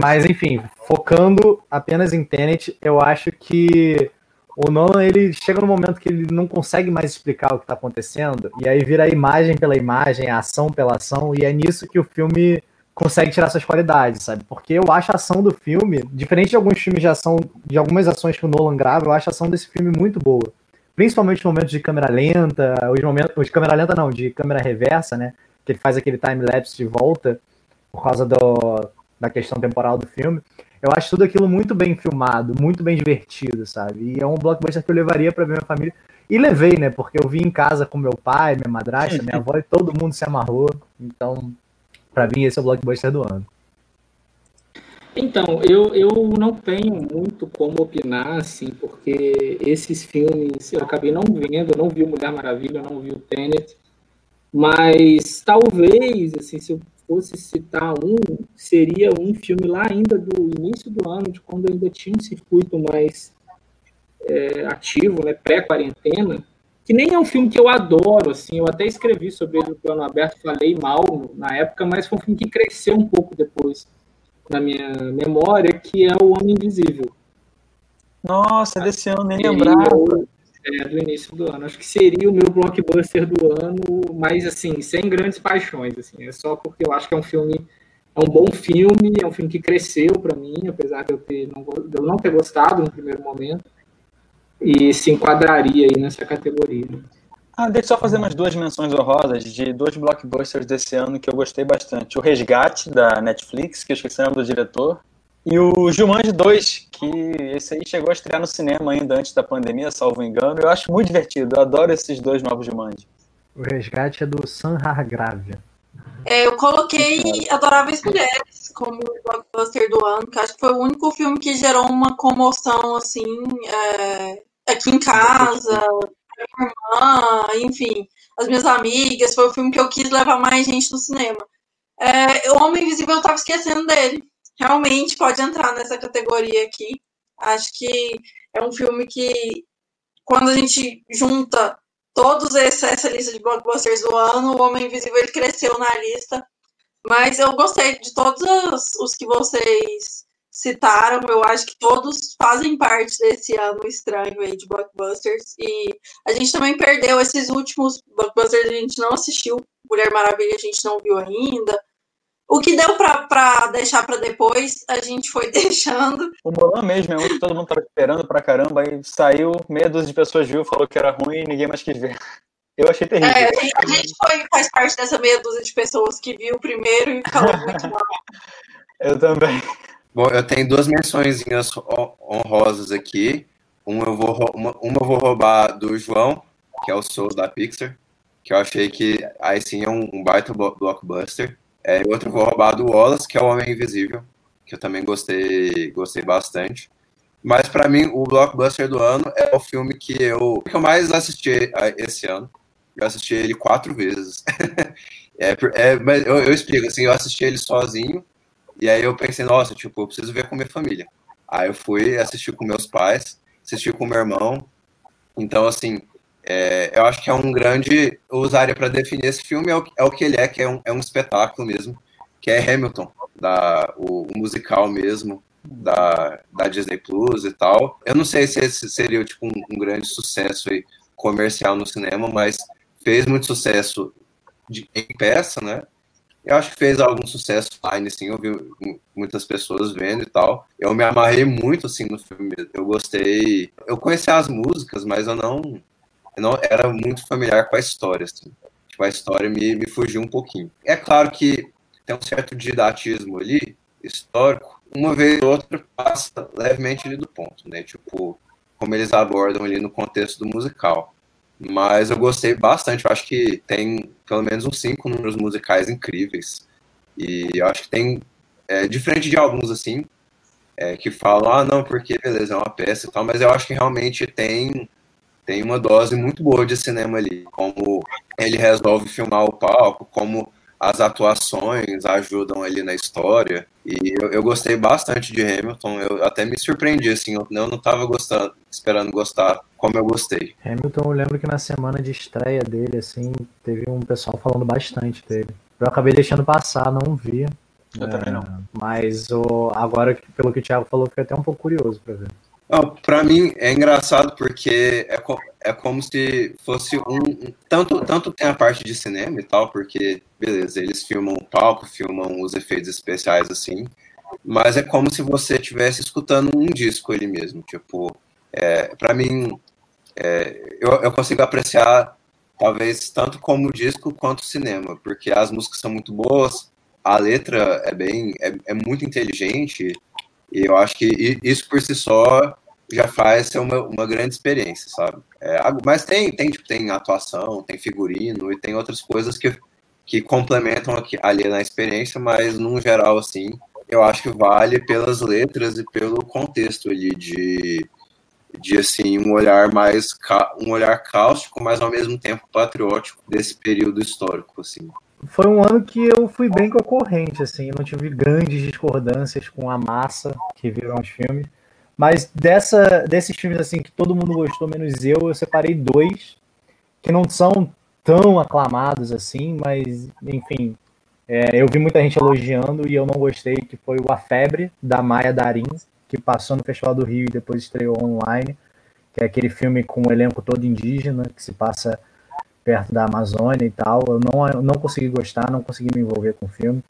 Mas enfim, focando apenas em Tenet, eu acho que o Nolan ele chega no momento que ele não consegue mais explicar o que está acontecendo, e aí vira imagem pela imagem, a ação pela ação, e é nisso que o filme consegue tirar suas qualidades, sabe? Porque eu acho a ação do filme, diferente de alguns filmes de ação, de algumas ações que o Nolan grava, eu acho a ação desse filme muito boa. Principalmente os momentos de câmera lenta, os momentos, os de câmera lenta não, de câmera reversa, né? Que ele faz aquele time-lapse de volta, por causa do, da questão temporal do filme. Eu acho tudo aquilo muito bem filmado, muito bem divertido, sabe? E é um blockbuster que eu levaria pra ver minha família. E levei, né? Porque eu vi em casa com meu pai, minha madrasta, minha avó, e todo mundo se amarrou. Então, pra mim, esse é o blockbuster do ano. Então, eu, eu não tenho muito como opinar, assim, porque esses filmes eu acabei não vendo, eu não vi Mulher Maravilha, eu não vi o Tenet, mas talvez, assim, se eu fosse citar um, seria um filme lá ainda do início do ano, de quando ainda tinha um circuito mais é, ativo, né, pré-quarentena, que nem é um filme que eu adoro, assim, eu até escrevi sobre ele no plano aberto, falei mal na época, mas foi um filme que cresceu um pouco depois na minha memória, que é o Homem Invisível. Nossa, desse ano nem lembrava. É, do início do ano. Acho que seria o meu blockbuster do ano, mas assim, sem grandes paixões. Assim, é só porque eu acho que é um filme, é um bom filme, é um filme que cresceu para mim, apesar de eu, ter, não, de eu não ter gostado no primeiro momento, e se enquadraria aí nessa categoria. Ah, deixa eu só fazer umas duas menções honrosas de dois blockbusters desse ano que eu gostei bastante. O Resgate, da Netflix, que eu esqueci o nome do diretor. E o Jumanji 2, que esse aí chegou a estrear no cinema ainda antes da pandemia, salvo engano. Eu acho muito divertido. Eu adoro esses dois novos Jumanji. O resgate é do Sam Hargrave. É, eu coloquei Adoráveis Mulheres como blockbuster do ano, que acho que foi o único filme que gerou uma comoção, assim, é, aqui em casa, minha irmã, enfim, as minhas amigas. Foi o filme que eu quis levar mais gente no cinema. É, o Homem Invisível eu tava esquecendo dele. Realmente pode entrar nessa categoria aqui. Acho que é um filme que, quando a gente junta todos esse, essa lista de blockbusters do ano, o Homem Invisível ele cresceu na lista. Mas eu gostei de todos os, os que vocês citaram. Eu acho que todos fazem parte desse ano estranho aí de blockbusters. E a gente também perdeu esses últimos blockbusters, a gente não assistiu. Mulher Maravilha a gente não viu ainda. O que deu para deixar para depois, a gente foi deixando. O Mulan mesmo é um que todo mundo tava esperando pra caramba, aí saiu, meia dúzia de pessoas viu, falou que era ruim e ninguém mais quis ver. Eu achei terrível. É, a gente- a gente foi, faz parte dessa meia dúzia de pessoas que viu primeiro e falou muito mal. Eu também. Bom, eu tenho duas menções honrosas aqui. Uma eu, vou, uma, uma eu vou roubar do João, que é o Soul da Pixar, que eu achei que aí sim é um, um baita blo- blockbuster. É, e outra eu vou roubar do Wallace, que é o Homem Invisível, que eu também gostei, gostei bastante. Mas para mim, o blockbuster do ano é o filme que eu, que eu mais assisti esse ano. Eu assisti ele quatro vezes. é, é, mas eu, eu explico, assim, eu assisti ele sozinho, e aí eu pensei, nossa, tipo, eu preciso ver com minha família. Aí eu fui assistir com meus pais, assisti com meu irmão. Então, assim, é, eu acho que é um grande. Eu usaria para definir esse filme, é o, é o que ele é, que é um, é um espetáculo mesmo, que é Hamilton, da, o, o musical mesmo, da, da Disney Plus e tal. Eu não sei se esse seria tipo, um, um grande sucesso comercial no cinema, mas fez muito sucesso de, em peça, né? Eu acho que fez algum sucesso online, assim, eu vi mu- muitas pessoas vendo e tal. Eu me amarrei muito, assim, no filme. Eu gostei. Eu conhecia as músicas, mas eu não, não era muito familiar com a história, assim. Tipo, a história me, me fugiu um pouquinho. É claro que tem um certo didatismo ali, histórico. Uma vez ou outra passa levemente ali do ponto, né? Tipo, como eles abordam ali no contexto do musical. Mas eu gostei bastante. Eu acho que tem pelo menos uns cinco números musicais incríveis. E eu acho que tem, é, diferente de alguns assim, é, que falam, ah, não, porque beleza, é uma peça e tal, mas eu acho que realmente tem, tem uma dose muito boa de cinema ali, como ele resolve filmar o palco, como as atuações ajudam ali na história. E eu, eu, gostei bastante de Hamilton. Eu até me surpreendi, assim, eu, eu não estava gostando, esperando gostar como eu gostei. Hamilton, eu lembro que na semana de estreia dele, assim, teve um pessoal falando bastante dele. Eu acabei deixando passar, não vi. Eu é, também não. Mas o, agora, pelo que o Thiago falou, fiquei até um pouco curioso para ver. Para mim é engraçado porque é, co é como se fosse um. Tanto, tanto tem a parte de cinema e tal, porque, beleza, eles filmam o palco, filmam os efeitos especiais assim, mas é como se você estivesse escutando um disco ali mesmo. Tipo, é, para mim, é, eu, eu consigo apreciar talvez tanto como disco quanto cinema, porque as músicas são muito boas, a letra é bem, é, é muito inteligente e eu acho que isso por si só já faz ser uma, uma grande experiência, sabe? É, mas tem, tem, tipo, tem atuação, tem figurino e tem outras coisas que, que complementam aqui, ali na experiência, mas num geral, assim, eu acho que vale pelas letras e pelo contexto ali de, de assim, um olhar mais, um olhar cáustico, mas ao mesmo tempo patriótico desse período histórico, assim foi um ano que eu fui bem com a corrente, assim, não tive grandes discordâncias com a massa que viram os filmes. Mas dessa, desses filmes assim que todo mundo gostou, menos eu, eu separei dois que não são tão aclamados assim, mas enfim, é, eu vi muita gente elogiando e eu não gostei, que foi o A Febre, da Maia Darim, que passou no Festival do Rio e depois estreou online, que é aquele filme com um elenco todo indígena, que se passa perto da Amazônia e tal. Eu não, eu não consegui gostar, não consegui me envolver com o filme.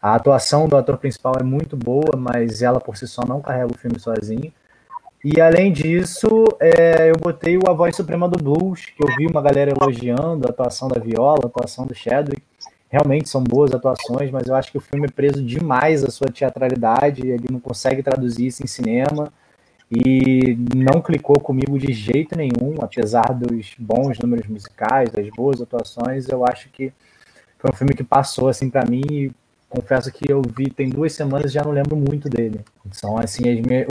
A atuação do ator principal é muito boa, mas ela por si só não carrega o filme sozinho. E além disso, é, eu botei o A Voz Suprema do Blues, que eu vi uma galera elogiando a atuação da Viola, a atuação do Chadwick. Realmente são boas atuações, mas eu acho que o filme é preso demais à sua teatralidade, ele não consegue traduzir isso em cinema e não clicou comigo de jeito nenhum, apesar dos bons números musicais, das boas atuações, eu acho que foi um filme que passou assim para mim e confesso que eu vi tem duas semanas e já não lembro muito dele. São assim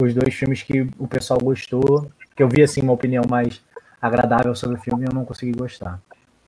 os dois filmes que o pessoal gostou, que eu vi assim uma opinião mais agradável sobre o filme e eu não consegui gostar.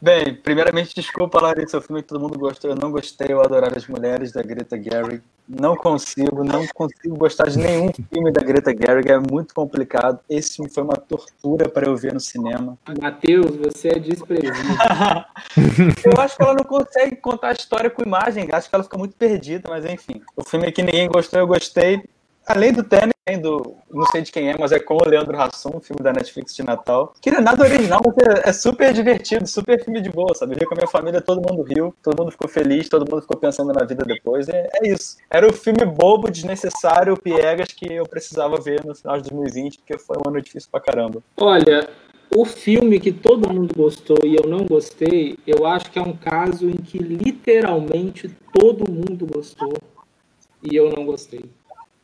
Bem, primeiramente, desculpa, Larissa, o filme que todo mundo gostou, eu não gostei, eu adorar as mulheres da Greta Gerwig. Não consigo, não consigo gostar de nenhum filme da Greta Gerwig, é muito complicado. Esse filme foi uma tortura para eu ver no cinema. Matheus, você é desprezível. eu acho que ela não consegue contar a história com imagem, acho que ela fica muito perdida, mas enfim. O filme que ninguém gostou, eu gostei. Além do Tenet, do, não sei de quem é, mas é com o Leandro Hassum, um filme da Netflix de Natal. Que não é nada original, mas é, é, super divertido, super filme de boa, sabe? Eu vi com a minha família, todo mundo riu, todo mundo ficou feliz, todo mundo ficou pensando na vida depois. É, é isso. Era o filme bobo, desnecessário, piegas que eu precisava ver no final de 2020, porque foi um ano difícil pra caramba. Olha, o filme que todo mundo gostou e eu não gostei, eu acho que é um caso em que literalmente todo mundo gostou e eu não gostei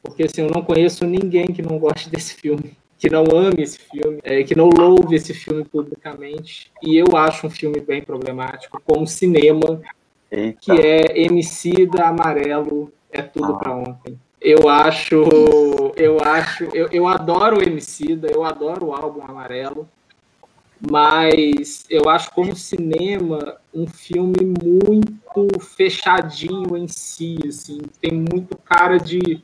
porque assim, eu não conheço ninguém que não goste desse filme, que não ame esse filme, é, que não louve esse filme publicamente. E eu acho um filme bem problemático, como cinema, Eita. que é Emicida Amarelo, é tudo ah. para ontem. Eu acho, eu acho, eu, eu adoro o Emicida, eu adoro o álbum Amarelo, mas eu acho como cinema um filme muito fechadinho em si, assim, tem muito cara de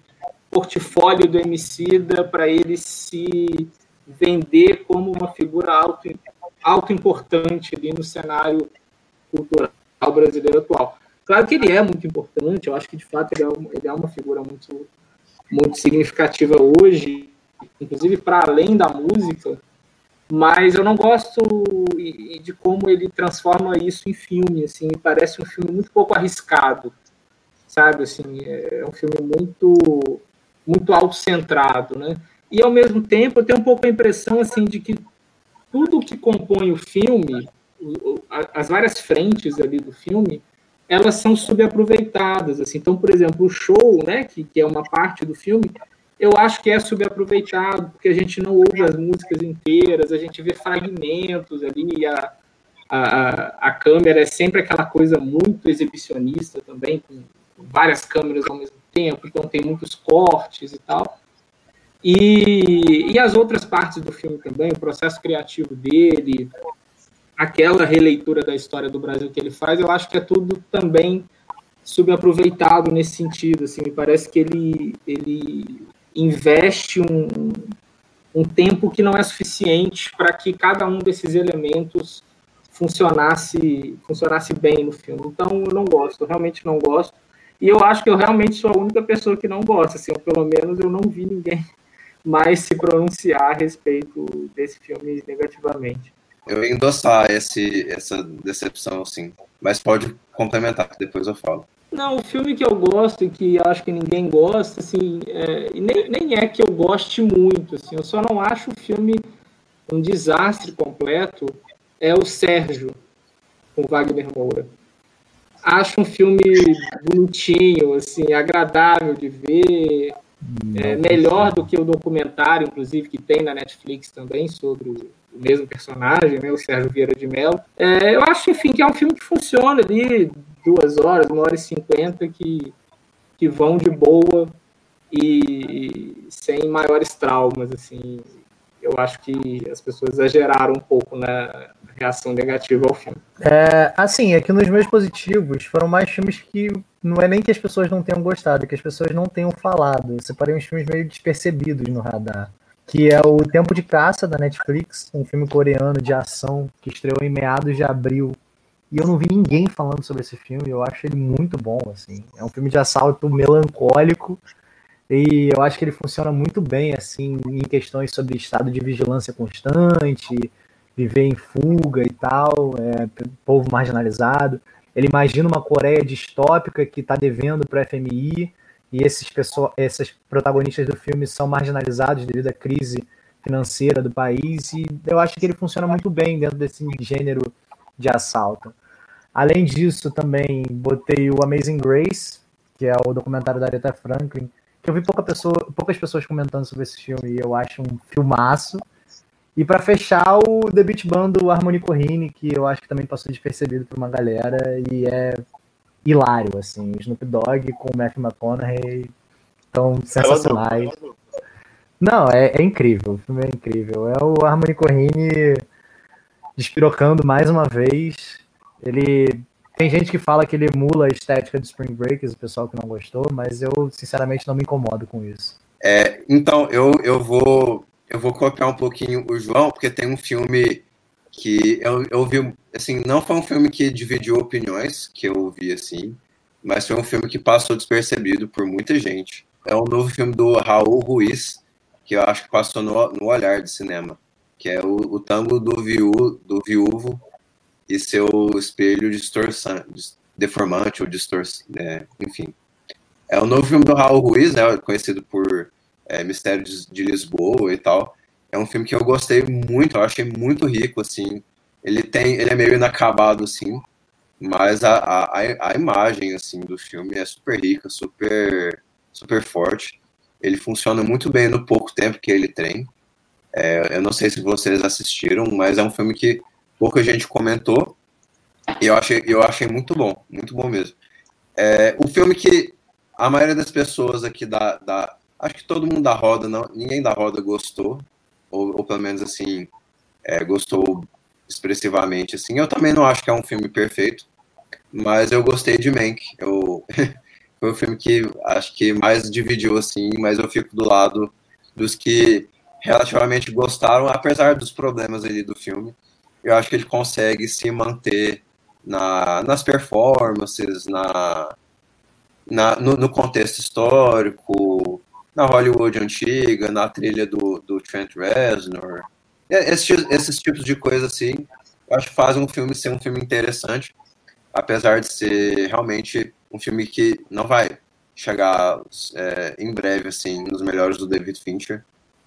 portfólio do Emicida para ele se vender como uma figura auto, auto importante ali no cenário cultural brasileiro atual. Claro que ele é muito importante, eu acho que de fato ele é, uma, ele é uma figura muito, muito significativa hoje, inclusive para além da música, mas eu não gosto de como ele transforma isso em filme, assim, parece um filme muito pouco arriscado, sabe, assim, é um filme muito muito autocentrado, né? E ao mesmo tempo eu tenho um pouco a impressão assim de que tudo que compõe o filme, as várias frentes ali do filme, elas são subaproveitadas, assim. Então, por exemplo, o show, né, que, que é uma parte do filme, eu acho que é subaproveitado, porque a gente não ouve as músicas inteiras, a gente vê fragmentos ali, a, a, a câmera é sempre aquela coisa muito exibicionista também, com várias câmeras ao mesmo tempo, então tem muitos cortes e tal. E, e as outras partes do filme também, o processo criativo dele, aquela releitura da história do Brasil que ele faz, eu acho que é tudo também subaproveitado nesse sentido. Assim, me parece que ele, ele investe um, um tempo que não é suficiente para que cada um desses elementos funcionasse, funcionasse bem no filme. Então, eu não gosto, realmente não gosto. E eu acho que eu realmente sou a única pessoa que não gosta, assim, ou pelo menos eu não vi ninguém mais se pronunciar a respeito desse filme negativamente. Eu ia endossar esse, essa decepção, assim, mas pode complementar, que depois eu falo. Não, o filme que eu gosto e que acho que ninguém gosta, assim, é, nem, nem é que eu goste muito, assim, eu só não acho o filme um desastre completo, é o Sérgio, com Wagner Moura. Acho um filme bonitinho, assim, agradável de ver, é, melhor do que o documentário, inclusive, que tem na Netflix também, sobre o mesmo personagem, né, o Sérgio Vieira de Mello. É, eu acho, enfim, que é um filme que funciona ali, duas horas, uma hora e cinquenta, que, que vão de boa e sem maiores traumas, assim. Eu acho que as pessoas exageraram um pouco na reação negativa ao filme. É, assim, aqui nos meus positivos foram mais filmes que não é nem que as pessoas não tenham gostado, é que as pessoas não tenham falado. Eu separei uns filmes meio despercebidos no radar. Que é o Tempo de Caça, da Netflix, um filme coreano de ação que estreou em meados de abril. E eu não vi ninguém falando sobre esse filme, eu acho ele muito bom, assim. É um filme de assalto melancólico, e eu acho que ele funciona muito bem, assim, em questões sobre estado de vigilância constante, viver em fuga e tal, é, povo marginalizado. Ele imagina uma Coreia distópica que está devendo para o FMI e esses, pessoas, esses protagonistas do filme são marginalizados devido à crise financeira do país e eu acho que ele funciona muito bem dentro desse gênero de assalto. Além disso, também botei o Amazing Grace, que é o documentário da Aretha Franklin, que eu vi pouca pessoa, poucas pessoas comentando sobre esse filme e eu acho um filmaço. E para fechar, o The Beat Band do Harmony Corrine, que eu acho que também passou despercebido por uma galera e é hilário, assim. Snoop Dogg com o Matthew McConaughey estão sensacionais. Não, é, é, incrível, o filme é incrível. É o Harmony Corrine despirocando mais uma vez. Ele tem gente que fala que ele emula a estética de Spring Breakers, o pessoal que não gostou, mas eu sinceramente não me incomodo com isso. É, então, eu, eu vou eu vou copiar um pouquinho o João, porque tem um filme que eu, eu vi, assim, não foi um filme que dividiu opiniões, que eu vi, assim, mas foi um filme que passou despercebido por muita gente. É um novo filme do Raul Ruiz, que eu acho que passou no, no olhar de cinema, que é o, o Tango do, viú, do Viúvo e seu espelho deformante ou distorção, é, enfim. É um novo filme do Raul Ruiz, né, conhecido por é, Mistério de, de, Lisboa e tal. É um filme que eu gostei muito, eu achei muito rico, assim. Ele tem, ele é meio inacabado, assim, mas a, a, a imagem, assim, do filme é super rica, super, super forte. Ele funciona muito bem no pouco tempo que ele tem. É, eu não sei se vocês assistiram, mas é um filme que pouca gente comentou e eu achei, eu achei muito bom, muito bom mesmo. É, o filme que a maioria das pessoas aqui da, da, acho que todo mundo da roda, não, ninguém da roda gostou, ou, ou pelo menos assim, é, gostou expressivamente, assim. Eu também não acho que é um filme perfeito, mas eu gostei de Mank. Eu, foi o filme que acho que mais dividiu, assim, mas eu fico do lado dos que relativamente gostaram, apesar dos problemas ali do filme. Eu acho que ele consegue se manter na, nas performances, na, na no, no contexto histórico, na Hollywood antiga, na trilha do, do Trent Reznor. Esses, esses tipos de coisa, assim, eu acho que fazem um filme ser um filme interessante, apesar de ser realmente um filme que não vai chegar é, em breve, assim, nos melhores do David Fincher.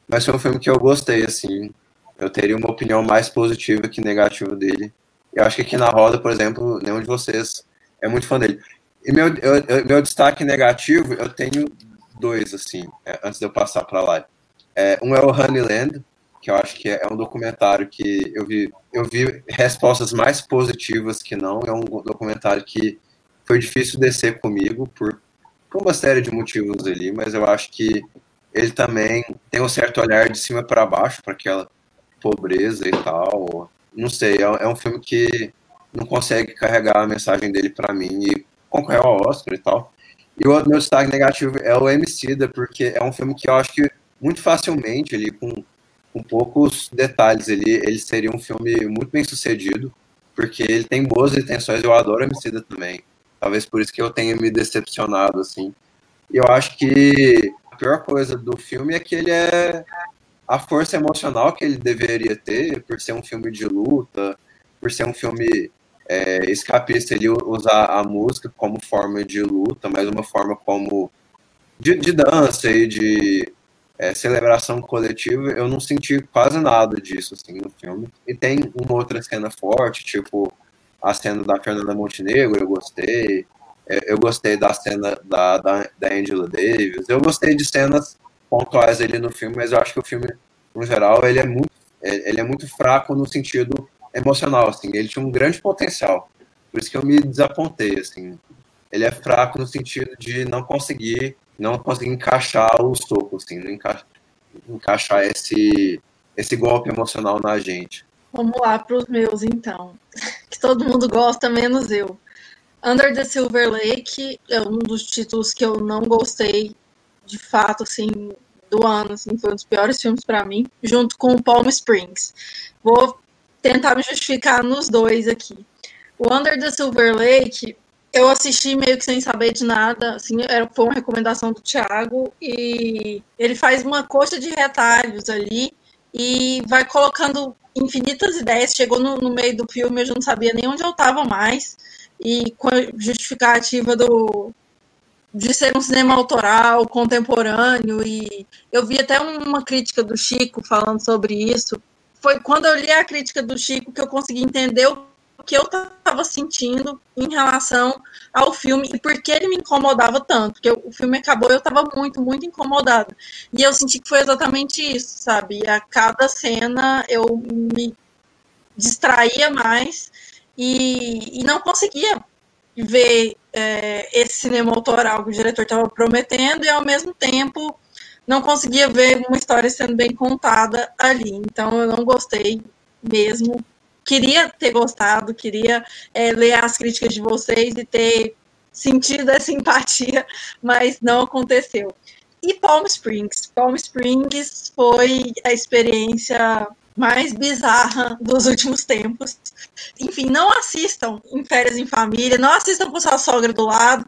Mas foi um filme que eu gostei, assim. Eu teria uma opinião mais positiva que negativa dele. Eu acho que aqui na roda, por exemplo, nenhum de vocês é muito fã dele. E meu, eu, meu destaque negativo, eu tenho dois, assim, é, antes de eu passar para lá. É, um é o Honeyland, que eu acho que é, é um documentário que eu vi, eu vi respostas mais positivas que não. É um documentário que foi difícil descer comigo por, por uma série de motivos ali, mas eu acho que ele também tem um certo olhar de cima para baixo para aquela pobreza e tal. Não sei, é, é um filme que não consegue carregar a mensagem dele para mim e concorreu ao Oscar e tal. E o meu destaque negativo é o Emicida, porque é um filme que eu acho que muito facilmente, ele com, com poucos detalhes, ele, ele seria um filme muito bem sucedido, porque ele tem boas intenções, eu adoro Emicida também. Talvez por isso que eu tenha me decepcionado, assim. E eu acho que a pior coisa do filme é que ele é a força emocional que ele deveria ter, por ser um filme de luta, por ser um filme é, escapista, ele usar a música como forma de luta, mas uma forma como de, de dança e de é, celebração coletiva, eu não senti quase nada disso assim, no filme. E tem uma outra cena forte, tipo a cena da Fernanda Montenegro, eu gostei. É, eu gostei da cena da, da, da Angela Davis. Eu gostei de cenas pontuais ali no filme, mas eu acho que o filme, no geral, ele é muito, é, ele é muito fraco no sentido emocional, assim, ele tinha um grande potencial. Por isso que eu me desapontei, assim. Ele é fraco no sentido de não conseguir, não conseguir encaixar o soco, assim, não enca encaixar esse esse golpe emocional na gente. Vamos lá para os meus, então. Que todo mundo gosta, menos eu. Under the Silver Lake é um dos títulos que eu não gostei, de fato, assim, do ano. Assim, foi um dos piores filmes para mim, junto com Palm Springs. Vou tentar me justificar nos dois aqui. O Under the Silver Lake, eu assisti meio que sem saber de nada, assim, era, foi uma recomendação do Thiago, e ele faz uma coxa de retalhos ali, e vai colocando infinitas ideias, chegou no, no meio do filme, eu já não sabia nem onde eu estava mais, e com a justificativa do, de ser um cinema autoral, contemporâneo, e eu vi até uma crítica do Chico falando sobre isso, foi quando eu li a crítica do Chico que eu consegui entender o que eu estava sentindo em relação ao filme e por que ele me incomodava tanto. Porque o filme acabou eu estava muito, muito incomodada. E eu senti que foi exatamente isso, sabe? A cada cena eu me distraía mais e, e não conseguia ver é, esse cinema autoral que o diretor estava prometendo e ao mesmo tempo não conseguia ver uma história sendo bem contada ali. Então eu não gostei mesmo. Queria ter gostado, queria é, ler as críticas de vocês e ter sentido essa empatia, mas não aconteceu. E Palm Springs. Palm Springs foi a experiência mais bizarra dos últimos tempos. Enfim, não assistam em férias em família, não assistam com sua sogra do lado.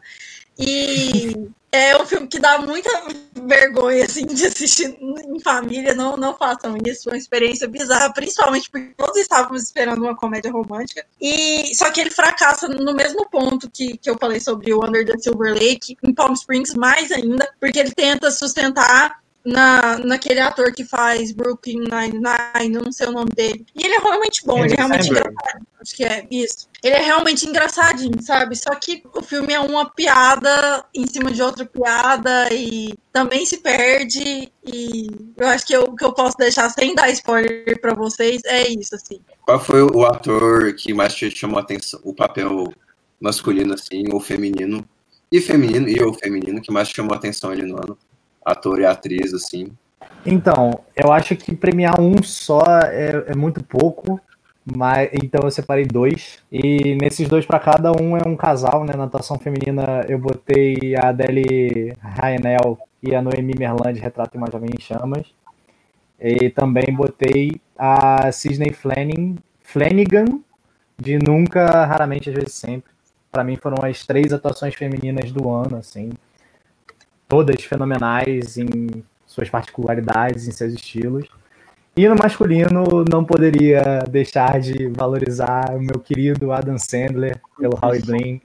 E é um filme que dá muita vergonha, assim, de assistir em família. Não, não façam isso. Foi uma experiência bizarra, principalmente porque todos estávamos esperando uma comédia romântica. E só que ele fracassa no mesmo ponto que, que eu falei sobre o Under the Silver Lake, em Palm Springs, mais ainda, porque ele tenta sustentar na, naquele ator que faz Brooklyn Nine-Nine, não sei o nome dele. E ele é realmente bom, ele é realmente engraçado. Acho que é isso. Ele é realmente engraçadinho, sabe? Só que o filme é uma piada em cima de outra piada e também se perde. E eu acho que o que eu posso deixar sem dar spoiler para vocês é isso, assim. Qual foi o ator que mais te chamou a atenção? O papel masculino, assim, ou feminino? E feminino, e o feminino que mais te chamou a atenção ali no ano? Ator e atriz, assim? Então, eu acho que premiar um só é, é muito pouco, mas então eu separei dois. E nesses dois para cada um é um casal, né? Na atuação feminina eu botei a Adele Rainel e a Noemi Merland, Retrato Uma Jovem em Chamas. E também botei a Sidney Flanagan, Flanagan de Nunca, Raramente, Às vezes Sempre. Para mim foram as três atuações femininas do ano, assim todas fenomenais em suas particularidades, em seus estilos. E no masculino, não poderia deixar de valorizar o meu querido Adam Sandler pelo Howie Bling.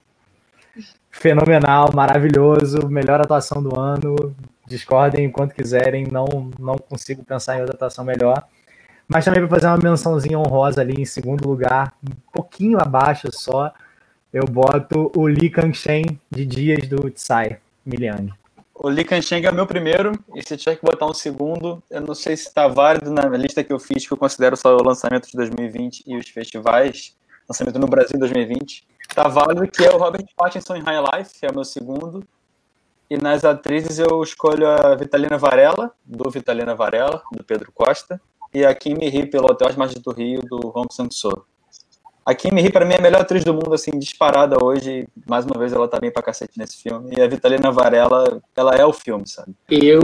Fenomenal, maravilhoso, melhor atuação do ano. Discordem enquanto quiserem, não, não consigo pensar em outra atuação melhor. Mas também para fazer uma mençãozinha honrosa ali em segundo lugar, um pouquinho abaixo só, eu boto o Lee Kang-shen de Dias do Tsai Miliang. O Lee Kancheng é o meu primeiro, e se tiver que botar um segundo, eu não sei se está válido na lista que eu fiz, que eu considero só o lançamento de 2020 e os festivais, lançamento no Brasil 2020. Está válido que é o Robert Pattinson em High Life, é o meu segundo. E nas atrizes eu escolho a Vitalina Varela, do Vitalina Varela, do Pedro Costa, e a Kimi Ri pelo Hotel As Margens do Rio, do Hong Sang-soo. A Kimi Ri, pra mim, é a melhor atriz do mundo, assim, disparada hoje. Mais uma vez, ela tá bem pra cacete nesse filme. E a Vitalina Varela, ela é o filme, sabe? Eu,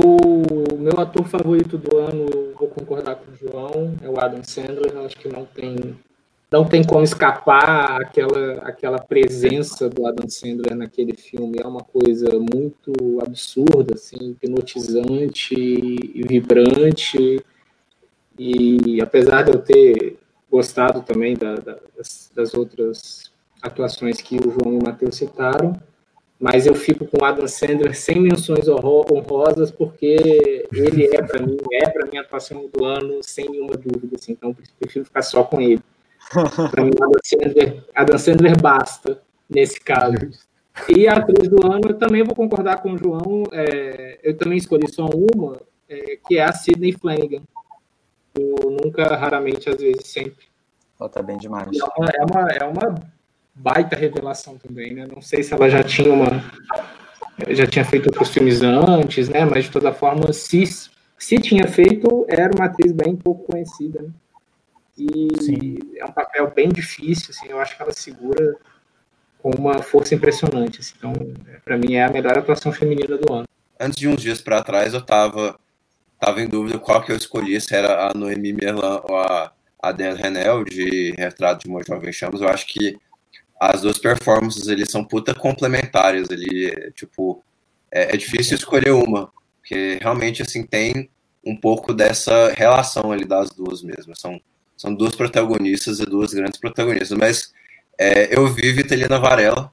meu ator favorito do ano, vou concordar com o João, é o Adam Sandler. Acho que não tem, não tem como escapar aquela, aquela presença do Adam Sandler naquele filme. É uma coisa muito absurda, assim, hipnotizante e vibrante. E apesar de eu ter gostado também da, da, das, das, outras atuações que o João e o Matheus citaram, mas eu fico com o Adam Sandler sem menções honrosas, porque ele é, para mim, é para mim a atuação do ano, sem nenhuma dúvida, assim, então prefiro ficar só com ele. Para mim, Adam Sandler, Adam Sandler basta, nesse caso. E a atriz do ano, eu também vou concordar com o João, é, eu também escolhi só uma, é, que é a Sidney Flanagan, o nunca, raramente, às vezes, sempre. Ela tá bem demais. É uma, é uma, é uma baita revelação também, né? Não sei se ela já tinha uma. Já tinha feito outros filmes antes, né? Mas de toda forma, se, se tinha feito, era uma atriz bem pouco conhecida, né? E Sim. é um papel bem difícil, assim, eu acho que ela segura com uma força impressionante. Assim, então, para mim, é a melhor atuação feminina do ano. Antes de uns dias para trás, eu estava tava em dúvida qual que eu escolhi, se era a Noemi Merlan ou a Adele Renel, de Retrato de uma Jovem Chamas. Eu acho que as duas performances eles são puta complementares ali, tipo, é, é, difícil escolher uma, porque realmente, assim, tem um pouco dessa relação ali das duas mesmo, são, são duas protagonistas e duas grandes protagonistas, mas é, eu vi Vitalina Varela,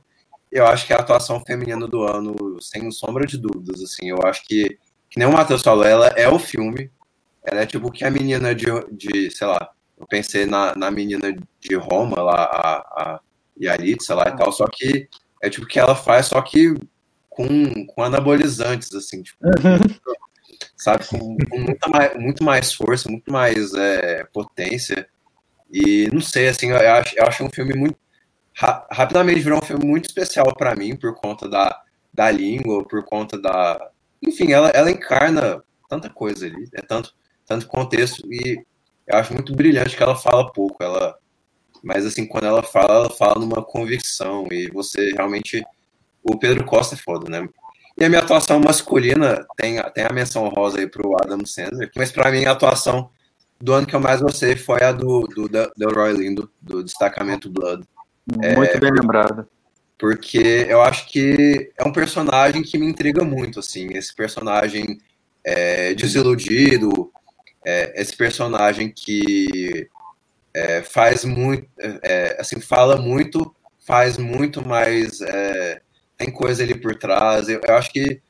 eu acho que é a atuação feminina do ano, sem sombra de dúvidas, assim, eu acho que que nem o Matheus falou, ela é o filme. Ela é tipo que a menina de, de sei lá, eu pensei na, na menina de Roma, lá, a, a Yalitza lá e tal, só que é tipo que ela faz, só que com, com anabolizantes, assim, tipo, uhum. sabe, com, com muita mais, muito mais força, muito mais é, potência. E não sei, assim, eu acho, eu acho um filme muito. Ra rapidamente virou um filme muito especial para mim, por conta da, da língua, por conta da, enfim, ela, ela encarna tanta coisa ali, é tanto, tanto contexto, e eu acho muito brilhante que ela fala pouco, ela, mas assim, quando ela fala, ela fala numa convicção, e você realmente, o Pedro Costa é foda, né? E a minha atuação masculina tem, tem a menção rosa aí pro Adam Sandler, mas para mim a atuação do ano que eu mais gostei foi a do, do Delroy Lindo, do Destacamento Blood. Muito é, bem lembrado porque eu acho que é um personagem que me intriga muito, assim, esse personagem é, desiludido, é, esse personagem que é, faz muito, é, assim, fala muito, faz muito, mas é, tem coisa ali por trás. Eu, eu acho que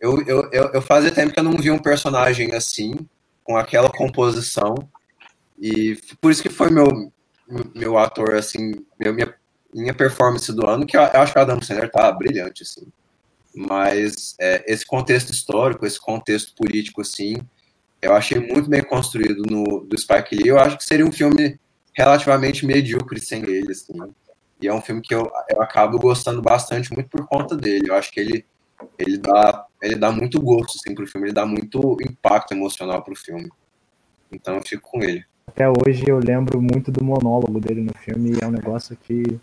eu, eu, eu, fazia tempo que eu não vi um personagem assim, com aquela composição, e por isso que foi meu, meu ator, assim, meu, minha minha performance do ano, que eu, eu acho que o Adam Sandler tá brilhante, assim. Mas é, esse contexto histórico, esse contexto político, assim, eu achei muito bem construído no do Spike Lee. Eu acho que seria um filme relativamente medíocre sem ele, assim. E é um filme que eu, eu acabo gostando bastante, muito por conta dele. Eu acho que ele, ele, dá, ele dá muito gosto, assim, pro filme. Ele dá muito impacto emocional pro filme. Então eu fico com ele. Até hoje eu lembro muito do monólogo dele no filme e é um negócio que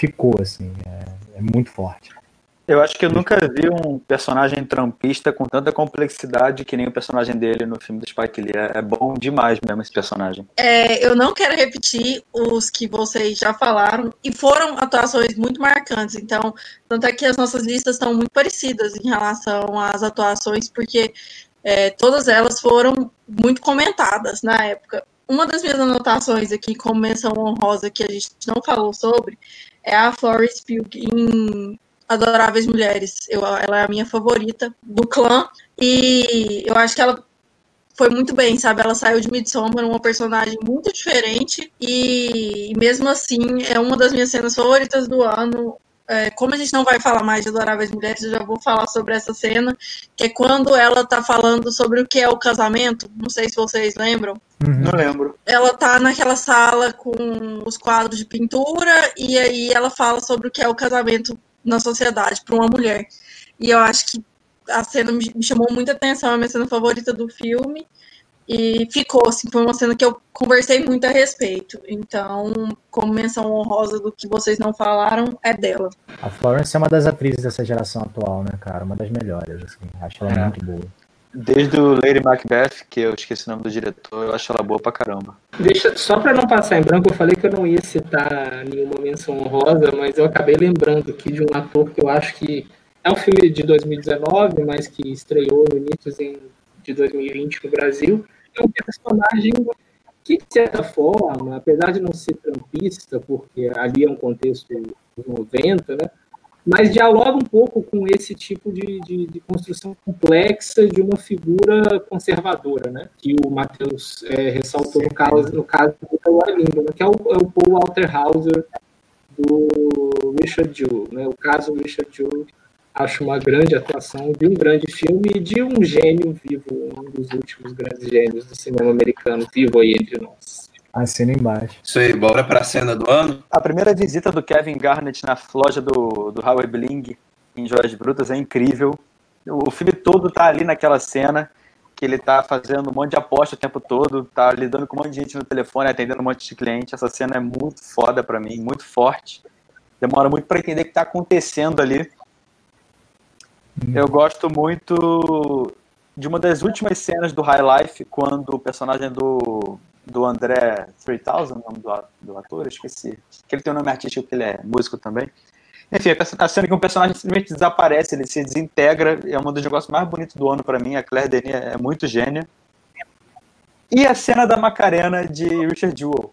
ficou, assim, é, é muito forte. Eu acho que eu nunca vi um personagem trampista com tanta complexidade que nem o personagem dele no filme do Spike Lee. É, é bom demais mesmo esse personagem. É, eu não quero repetir os que vocês já falaram e foram atuações muito marcantes. Então, tanto é que as nossas listas estão muito parecidas em relação às atuações, porque é, todas elas foram muito comentadas na época. Uma das minhas anotações aqui, como menção honrosa, que a gente não falou sobre, é a Florence Pugh em Adoráveis Mulheres. Eu, ela é a minha favorita do clã. E eu acho que ela foi muito bem, sabe? Ela saiu de Midsommar, uma personagem muito diferente. E, mesmo assim, é uma das minhas cenas favoritas do ano. É, como a gente não vai falar mais de Adoráveis Mulheres, eu já vou falar sobre essa cena, que é quando ela tá falando sobre o que é o casamento. Não sei se vocês lembram. Uhum. Não lembro. Ela tá naquela sala com os quadros de pintura e aí ela fala sobre o que é o casamento na sociedade para uma mulher. E eu acho que a cena me chamou muita atenção, é a minha cena favorita do filme. E ficou, assim, foi uma cena que eu conversei muito a respeito. Então, como menção honrosa do que vocês não falaram, é dela. A Florence é uma das atrizes dessa geração atual, né, cara? Uma das melhores, assim. Acho ela É. muito boa. Desde o Lady Macbeth, que eu esqueci o nome do diretor, eu acho ela boa pra caramba. Deixa, só para não passar em branco, eu falei que eu não ia citar nenhuma menção honrosa, mas eu acabei lembrando aqui de um ator que eu acho que é um filme de 2019, mas que estreou no início de 2020 no Brasil. É um personagem que, de certa forma, apesar de não ser trampista, porque ali é um contexto dos 90, né? mas dialoga um pouco com esse tipo de, de, de construção complexa de uma figura conservadora, né? Que o Matheus é, ressaltou no caso, no caso do Lindo, né? que é o, é o Paul Walter Hauser do Richard Jewell, né? O caso Richard Jewell acho uma grande atuação de um grande filme e de um gênio vivo, um dos últimos grandes gênios do cinema americano vivo aí entre nós. Assina embaixo. Isso aí, bora pra cena do ano? A primeira visita do Kevin Garnett na loja do, do Howard Bling em Joias Brutas é incrível. O filme todo tá ali naquela cena, que ele tá fazendo um monte de aposta o tempo todo, tá lidando com um monte de gente no telefone, atendendo um monte de cliente. Essa cena é muito foda pra mim, muito forte. Demora muito pra entender o que tá acontecendo ali. Eu gosto muito de uma das últimas cenas do High Life, quando o personagem do, do André 3000, o nome do, do ator, esqueci. Que ele tem um nome artístico, que ele é músico também. Enfim, a cena que um personagem simplesmente desaparece, ele se desintegra, é um dos negócios mais bonitos do ano para mim. A Claire Denis é muito gênia. E a cena da Macarena de Richard Jewell,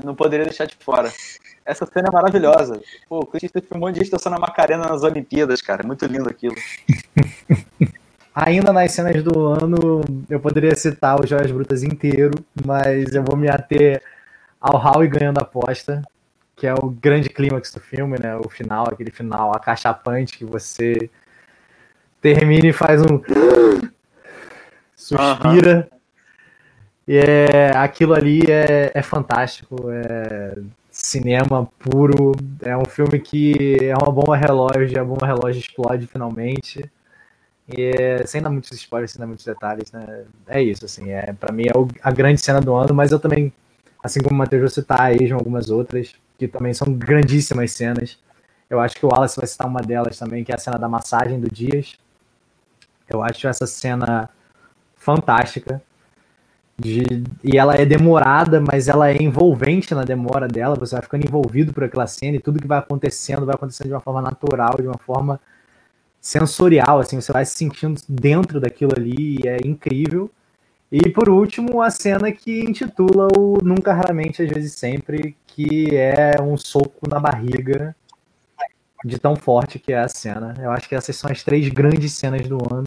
que não poderia deixar de fora. Essa cena é maravilhosa. Pô, o Clint Eastwood filmou um dia dançando a Macarena nas Olimpíadas, cara. Muito lindo aquilo. Ainda nas cenas do ano, eu poderia citar o Joias Brutas inteiro, mas eu vou me ater ao Howie ganhando a aposta, que é o grande clímax do filme, né? O final, aquele final acachapante que você termina e faz um. suspira. E é, aquilo ali é, é fantástico, é cinema puro, é um filme que é uma bomba relógio, a bomba relógio explode finalmente. E é, sem dar muitos spoilers, sem dar muitos detalhes, né? É isso, assim, é, pra mim é o- a grande cena do ano, mas eu também, assim como o Matheus, vou citar a Asian algumas outras, que também são grandíssimas cenas. Eu acho que o Wallace vai citar uma delas também, que é a cena da massagem do Dias. Eu acho essa cena fantástica. De- e ela é demorada, mas ela é envolvente na demora dela. Você vai ficando envolvido por aquela cena e tudo que vai acontecendo vai acontecendo de uma forma natural, de uma forma sensorial, assim, você vai se sentindo dentro daquilo ali e é incrível. E por último, a cena que intitula o Nunca, Raramente, Às vezes Sempre, que é um soco na barriga de tão forte que é a cena. Eu acho que essas são as três grandes cenas do ano.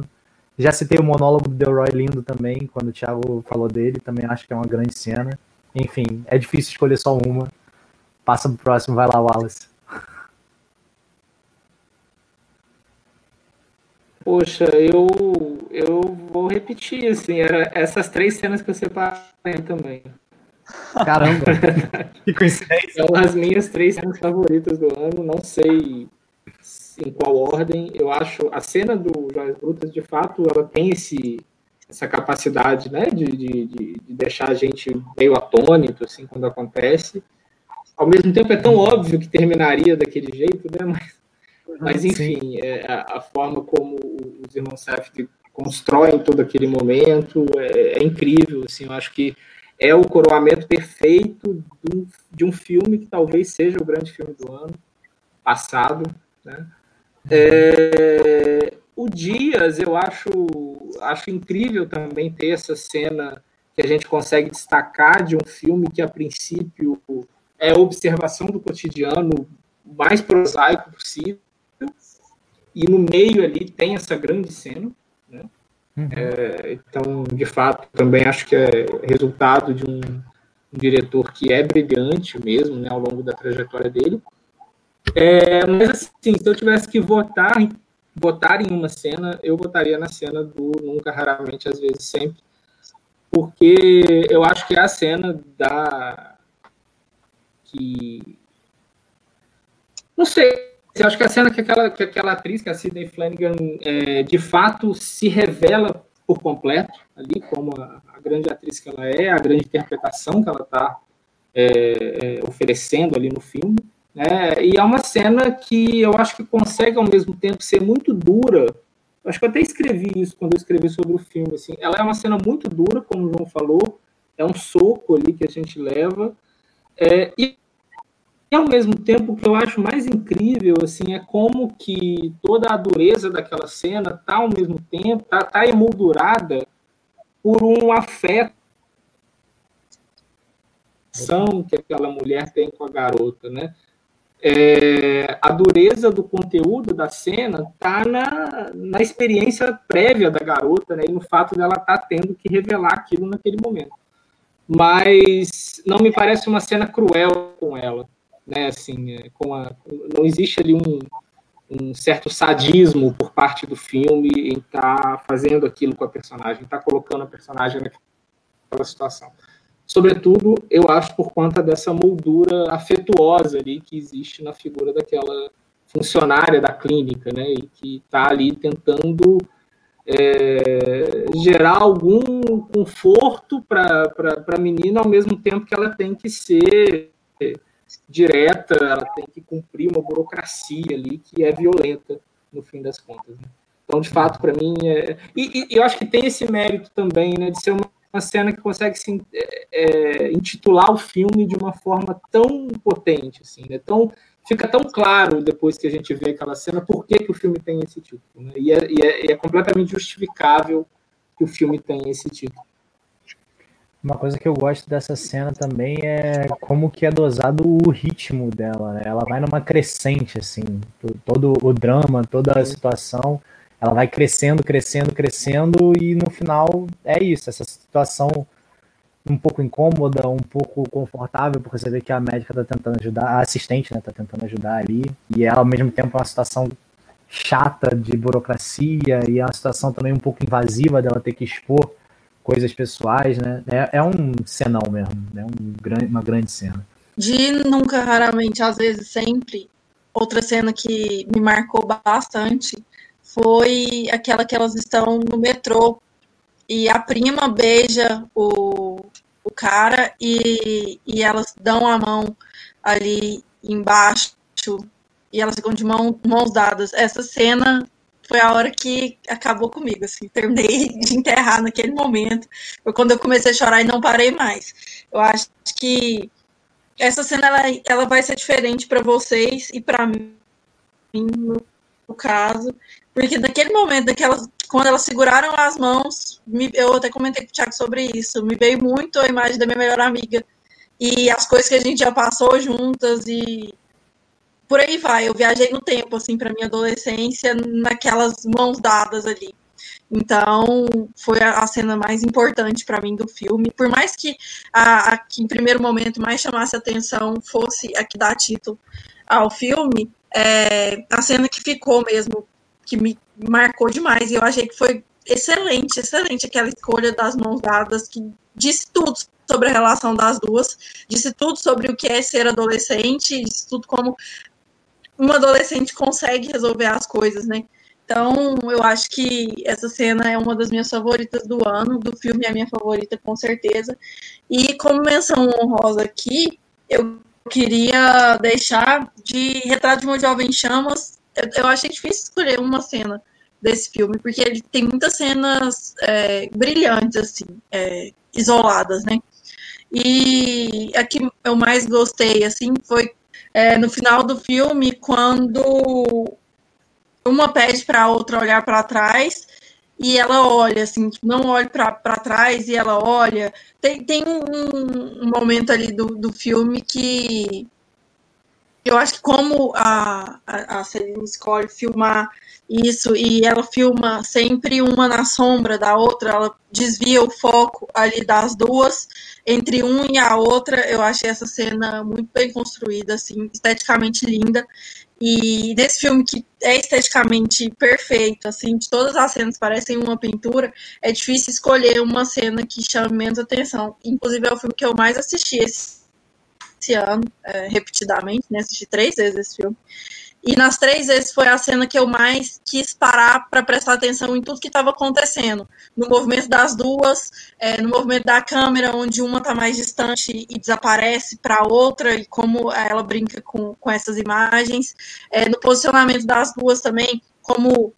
Já citei o monólogo do Delroy Lindo também, quando o Thiago falou dele, também acho que é uma grande cena. Enfim, é difícil escolher só uma. Passa pro próximo, vai lá, Wallace. Poxa, eu, eu vou repetir, assim, era essas três cenas que eu separei também. Caramba, que coincidência. São as minhas três cenas favoritas do ano, não sei em qual ordem. Eu acho a cena do Joias Brutas, de fato, ela tem esse, essa capacidade, né, de, de, de de deixar a gente meio atônito, assim, quando acontece. Ao mesmo tempo, é tão óbvio que terminaria daquele jeito, né, mas, mas enfim, é, a, a forma como os irmãos Safdie constroem todo aquele momento é, é incrível, assim, eu acho que é o coroamento perfeito de um, de um filme que talvez seja o grande filme do ano passado. Né? É, o Dias, eu acho, acho incrível também ter essa cena que a gente consegue destacar de um filme que, a princípio, é observação do cotidiano mais prosaico possível, e no meio ali tem essa grande cena. Né? É, então, de fato, também acho que é resultado de um, um diretor que é brilhante mesmo, né, ao longo da trajetória dele. É, mas, assim, se eu tivesse que votar, votar em uma cena, eu votaria na cena do Nunca, Raramente, Às vezes, Sempre, porque eu acho que é a cena da... que... Não sei, eu acho que a cena que aquela, que aquela atriz, que é a Sidney Flanagan, é, de fato se revela por completo ali, como a, a, grande atriz que ela é, a grande interpretação que ela está é, é, oferecendo ali no filme. Né? E é uma cena que eu acho que consegue, ao mesmo tempo, ser muito dura. Acho que eu até escrevi isso quando eu escrevi sobre o filme. Assim. Ela é uma cena muito dura, como o João falou, é um soco ali que a gente leva. É, e ao mesmo tempo, o que eu acho mais incrível assim é como que toda a dureza daquela cena tá ao mesmo tempo tá, tá emoldurada por um afeto que aquela mulher tem com a garota, né? É, a dureza do conteúdo da cena tá na, na experiência prévia da garota, né? E no fato dela estar tá tendo que revelar aquilo naquele momento. Mas não me parece uma cena cruel com ela né? Assim, é, com a, não existe ali um, um certo sadismo por parte do filme em estar tá fazendo aquilo com a personagem, estar tá colocando a personagem naquela situação. Sobretudo, eu acho por conta dessa moldura afetuosa ali que existe na figura daquela funcionária da clínica, né? E que está ali tentando é, gerar algum conforto para a menina, ao mesmo tempo que ela tem que ser direta, ela tem que cumprir uma burocracia ali que é violenta no fim das contas. Né? Então, de fato, para mim, é... e, e, eu acho que tem esse mérito também, né, de ser uma, uma cena que consegue se, é, é, intitular o filme de uma forma tão potente, assim, né? Tão fica tão claro depois que a gente vê aquela cena por que, que o filme tem esse título, né? e, é, e, é, e é completamente justificável que o filme tenha esse título. Uma coisa que eu gosto dessa cena também é como que é dosado o ritmo dela, né? Ela vai numa crescente, assim, todo o drama, toda a situação, ela vai crescendo, crescendo, crescendo e no final é isso, essa situação um pouco incômoda, um pouco confortável, porque você vê que a médica tá tentando ajudar, a assistente, né, tá tentando ajudar ali, e ela ao mesmo tempo é uma situação chata de burocracia e é uma situação também um pouco invasiva dela ter que expor coisas pessoais, né? É, é um cenão mesmo, é né? um grande, uma grande cena. De nunca, raramente, às vezes sempre, outra cena que me marcou bastante foi aquela que elas estão no metrô e a prima beija o, o cara e, e elas dão a mão ali embaixo e elas ficam de mão, mãos dadas. Essa cena foi a hora que acabou comigo, assim, terminei de enterrar naquele momento. Foi quando eu comecei a chorar e não parei mais. Eu acho que essa cena ela, ela vai ser diferente para vocês e para mim, no, caso, porque naquele momento, daquelas, quando elas seguraram as mãos, me, eu até comentei com o Thiago sobre isso, me veio muito a imagem da minha melhor amiga e as coisas que a gente já passou juntas e por aí vai. Eu viajei no tempo, assim, para minha adolescência, naquelas mãos dadas ali. Então, foi a, cena mais importante para mim do filme. Por mais que a, a, que em primeiro momento mais chamasse atenção fosse a que dá título ao filme, é, a cena que ficou mesmo, que me marcou demais. E eu achei que foi excelente, excelente aquela escolha das mãos dadas, que disse tudo sobre a relação das duas, disse tudo sobre o que é ser adolescente, disse tudo como um adolescente consegue resolver as coisas, né? Então, eu acho que essa cena é uma das minhas favoritas do ano, do filme é a minha favorita, com certeza. E como menção honrosa aqui, eu queria deixar de Retrato de uma Jovem Chamas. Eu, eu achei difícil escolher uma cena desse filme, porque ele tem muitas cenas é, brilhantes, assim, é, isoladas, né? E a que eu mais gostei, assim, foi é, no final do filme, quando uma pede para a outra olhar para trás e ela olha, assim, tipo, não olha para trás e ela olha. Tem, tem um, um momento ali do, do filme que eu acho que como a, a, a Celine escolhe filmar isso e ela filma sempre uma na sombra da outra, ela desvia o foco ali das duas entre um e a outra. Eu achei essa cena muito bem construída, assim, esteticamente linda. E nesse filme que é esteticamente perfeito, assim, de todas as cenas parecem uma pintura, é difícil escolher uma cena que chame menos atenção. Inclusive é o filme que eu mais assisti esse esse ano, é, repetidamente, né? Assisti três vezes esse filme. E nas três vezes foi a cena que eu mais quis parar para prestar atenção em tudo que estava acontecendo. No movimento das duas, é, no movimento da câmera, onde uma está mais distante e desaparece para a outra, e como ela brinca com, com essas imagens. É, no posicionamento das duas também, como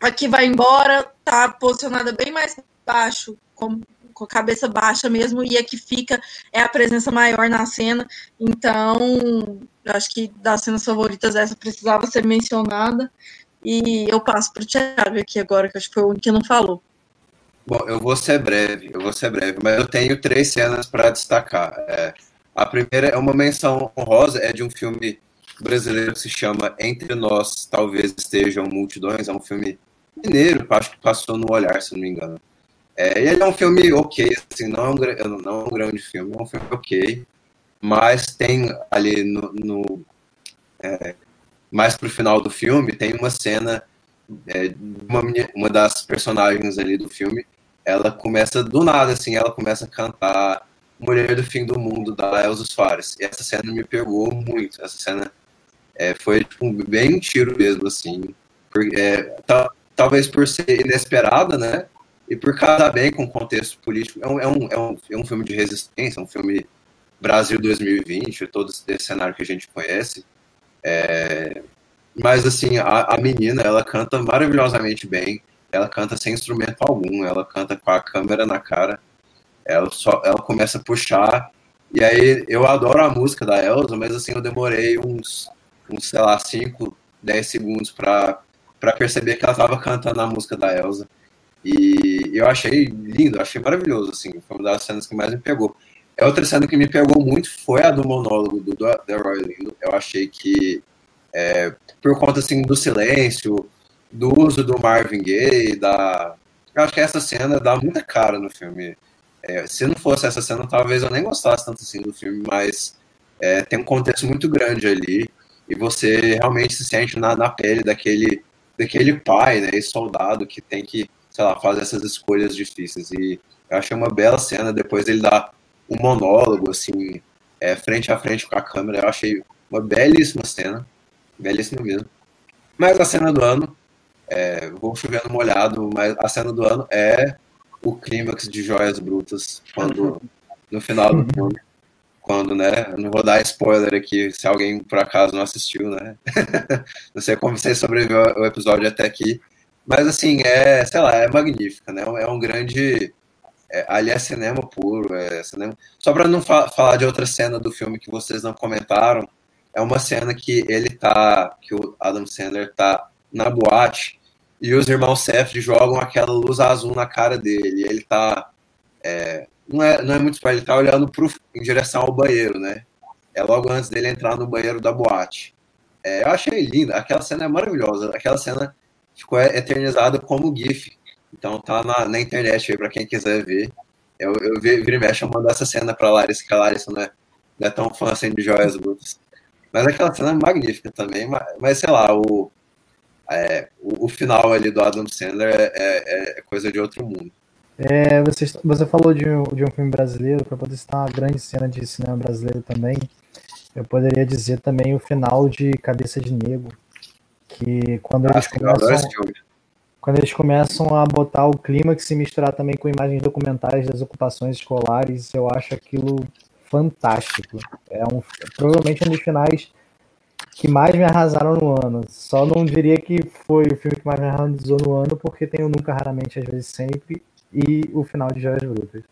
a que vai embora está posicionada bem mais baixo, como com a cabeça baixa mesmo, e a que fica é a presença maior na cena. Então, eu acho que das cenas favoritas, essa precisava ser mencionada. E eu passo para o Thiago aqui agora, que acho que foi o único que não falou. Bom, eu vou ser breve, eu vou ser breve, mas eu tenho três cenas para destacar. É, a primeira é uma menção honrosa, é de um filme brasileiro que se chama Entre Nós Talvez Estejam Multidões, é um filme mineiro, acho que passou no olhar, se não me engano. É, ele é um filme ok, assim, não é um, não é um grande filme, é um filme ok, mas tem ali no, no é, mais pro final do filme tem uma cena é, uma, uma das personagens ali do filme, ela começa do nada assim, ela começa a cantar Mulher do Fim do Mundo da Elza Soares. E essa cena me pegou muito. Essa cena é, foi tipo, bem um tiro mesmo assim, porque, é, talvez por ser inesperada, né? E por casar bem com o contexto político. É um, é, um, é, um, é um filme de resistência, um filme Brasil 2020, todo esse cenário que a gente conhece. É, mas, assim, a, a menina, ela canta maravilhosamente bem, ela canta sem instrumento algum, ela canta com a câmera na cara, ela, só, ela começa a puxar, e aí eu adoro a música da Elsa, mas, assim, eu demorei uns, uns sei lá, 5, 10 segundos para perceber que ela estava cantando a música da Elsa. E eu achei lindo, achei maravilhoso, assim, foi uma das cenas que mais me pegou. A outra cena que me pegou muito foi a do monólogo do Delroy Lindo. Eu achei que, é, por conta, assim, do silêncio, do uso do Marvin Gaye, da... Eu acho que essa cena dá muita cara no filme. É, se não fosse essa cena, talvez eu nem gostasse tanto assim do filme, mas é, tem um contexto muito grande ali e você realmente se sente na, na pele daquele, daquele pai, né, soldado que tem que sei lá, faz essas escolhas difíceis. E eu achei uma bela cena, depois ele dá um monólogo, assim, é, frente a frente com a câmera, eu achei uma belíssima cena, belíssima mesmo. Mas a cena do ano, é, vou chovendo molhado, mas a cena do ano é o clímax de Joias Brutas, quando, no final do filme, quando, né, não vou dar spoiler aqui, se alguém por acaso não assistiu, né, não sei como você sobreviveu o episódio até aqui, mas, assim, é, sei lá, é magnífica, né? É um grande. É, ali é cinema puro, é cinema. Só para não fa falar de outra cena do filme que vocês não comentaram, é uma cena que ele tá. que o Adam Sandler tá na boate e os irmãos Seth jogam aquela luz azul na cara dele. Ele tá. É, não, é, não é muito spoiler, ele tá olhando pro, em direção ao banheiro, né? É logo antes dele entrar no banheiro da boate. É, eu achei linda, aquela cena é maravilhosa. Aquela cena ficou eternizado como GIF. Então tá na, na internet para quem quiser ver. Eu, eu vi, vira e mexe, eu mando essa cena pra Larissa, que a Larissa não é, não é tão fã assim de joias brutas. Mas aquela cena é magnífica também, mas, mas sei lá, o, é, o, o, final ali do Adam Sandler é, é, é coisa de outro mundo. É, você, você falou de de um filme brasileiro, para poder citar uma grande cena de cinema brasileiro também, eu poderia dizer também o final de Cabeça de Negro, que quando eles começam quando eles começam a botar o clímax e misturar também com imagens documentais das ocupações escolares, eu acho aquilo fantástico. É um, provavelmente um dos finais que mais me arrasaram no ano. Só não diria que foi o filme que mais me arrasou no ano, porque tem o Nunca, Raramente, às vezes sempre, e o final de Joias Brutas.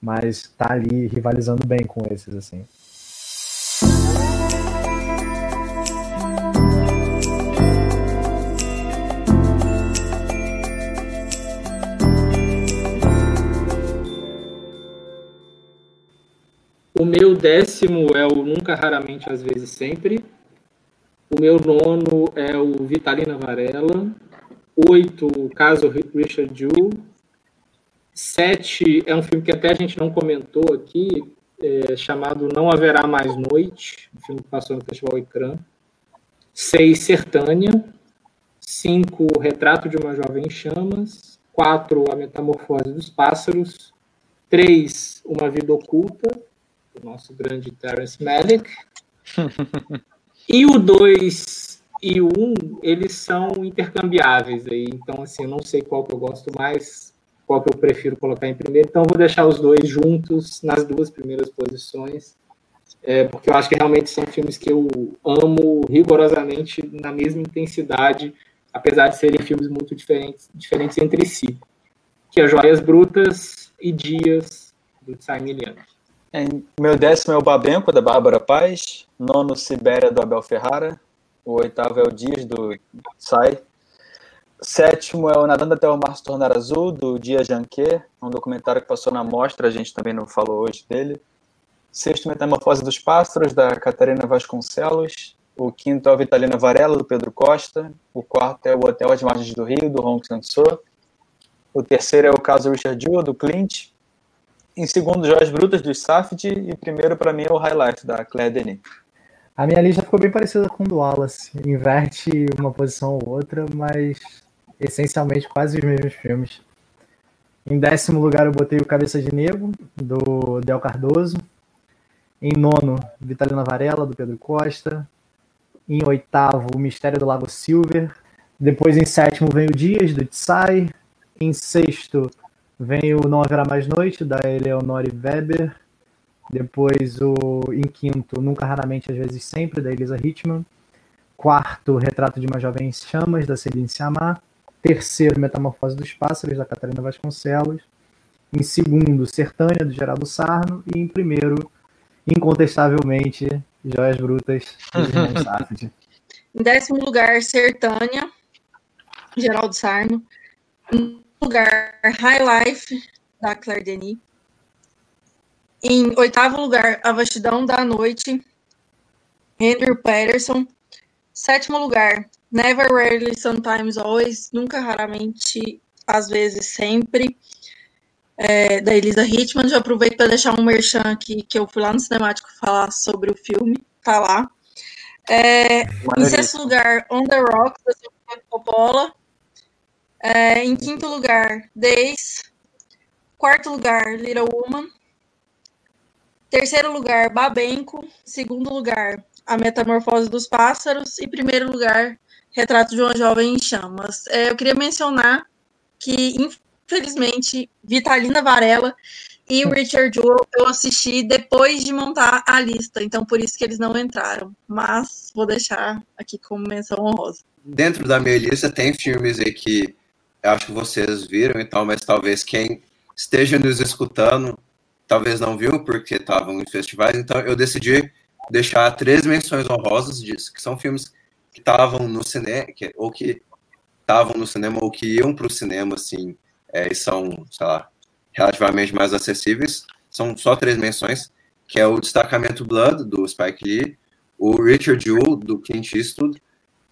Mas tá ali rivalizando bem com esses, assim. O meu décimo é o Nunca, Raramente, Às vezes, Sempre. O meu nono é o Vitalina Varela. Oito, o Caso Richard Jewell. Sete é um filme que até a gente não comentou aqui, é, chamado Não Haverá Mais Noite, um filme que passou no Festival Icrã. Seis, Sertânia. Cinco, Retrato de uma Jovem em Chamas. Quatro, A Metamorfose dos Pássaros. Três, Uma Vida Oculta o nosso grande Terence Malick. e o 2 e o 1, eles são intercambiáveis aí. Então, assim, eu não sei qual que eu gosto mais, qual que eu prefiro colocar em primeiro. Então, vou deixar os dois juntos nas duas primeiras posições, é, porque eu acho que realmente são filmes que eu amo rigorosamente na mesma intensidade, apesar de serem filmes muito diferentes, diferentes entre si. Que é Joias Brutas e Dias, do Tsai Miliano. Meu décimo é o Babenco, da Bárbara Paz. Nono, Sibéria, do Abel Ferrara. O oitavo é o Dias, do Sai. Sétimo é o Nadando até o Mar se Tornar Azul, do Dia Janquet, um documentário que passou na mostra, a gente também não falou hoje dele. Sexto, Metamorfose dos Pássaros, da Catarina Vasconcelos. O quinto é o Vitalina Varela, do Pedro Costa. O quarto é o Hotel às Margens do Rio, do Hong Sang-soo. O terceiro é o caso Richard Jewell, do Clint. Em segundo, Joias Brutas, do Safdie. E primeiro, para mim, é o Highlight, da Claire Denis. A minha lista ficou bem parecida com do Wallace. Inverte uma posição ou outra, mas essencialmente quase os mesmos filmes. Em décimo lugar eu botei o Cabeça de Negro, do Del Cardoso. Em nono, Vitalina Varela, do Pedro Costa. Em oitavo, O Mistério do Lago Silver. Depois em sétimo vem o Dias, do Tsai. Em sexto vem o Não Haverá Mais Noite, da Eleonore Weber. Depois o em quinto, Nunca Raramente, às vezes sempre, da Elisa Hitman. Quarto, Retrato de uma Jovem em Chamas, da Celine Sciamma. Terceiro, Metamorfose dos Pássaros, da Catarina Vasconcelos. Em segundo, Sertânia, do Geraldo Sarno. E em primeiro, incontestavelmente, Joias Brutas, do Safdie. Em décimo lugar, Sertânia, Geraldo Sarno. Em lugar, High Life, da Claire Denis. Em oitavo lugar, A Vastidão da Noite, Andrew Patterson. Sétimo lugar, Never, Rarely, Sometimes, Always, Nunca, Raramente, Às vezes, Sempre, é, da Elisa Hitman. Já aproveito para deixar um merchan aqui, que eu fui lá no Cinemático falar sobre o filme, tá lá. É, em sexto lugar, On The Rocks, da Sofia Coppola. É, em quinto lugar, Days. Quarto lugar, Little Woman. Terceiro lugar, Babenco. Segundo lugar, A Metamorfose dos Pássaros. E primeiro lugar, Retrato de uma Jovem em Chamas. É, eu queria mencionar que, infelizmente, Vitalina Varela e Richard Jewell eu assisti depois de montar a lista, então por isso que eles não entraram. Mas vou deixar aqui como menção honrosa. Dentro da minha lista tem filmes aí que acho que vocês viram e tal, mas talvez quem esteja nos escutando talvez não viu porque estavam em festivais, então eu decidi deixar três menções honrosas disso, que são filmes que estavam no cinema, ou que estavam no cinema ou que iam para o cinema, assim, é, e são, sei lá, relativamente mais acessíveis. São só três menções, que é o Destacamento Blood, do Spike Lee, o Richard Jewell, do Clint Eastwood,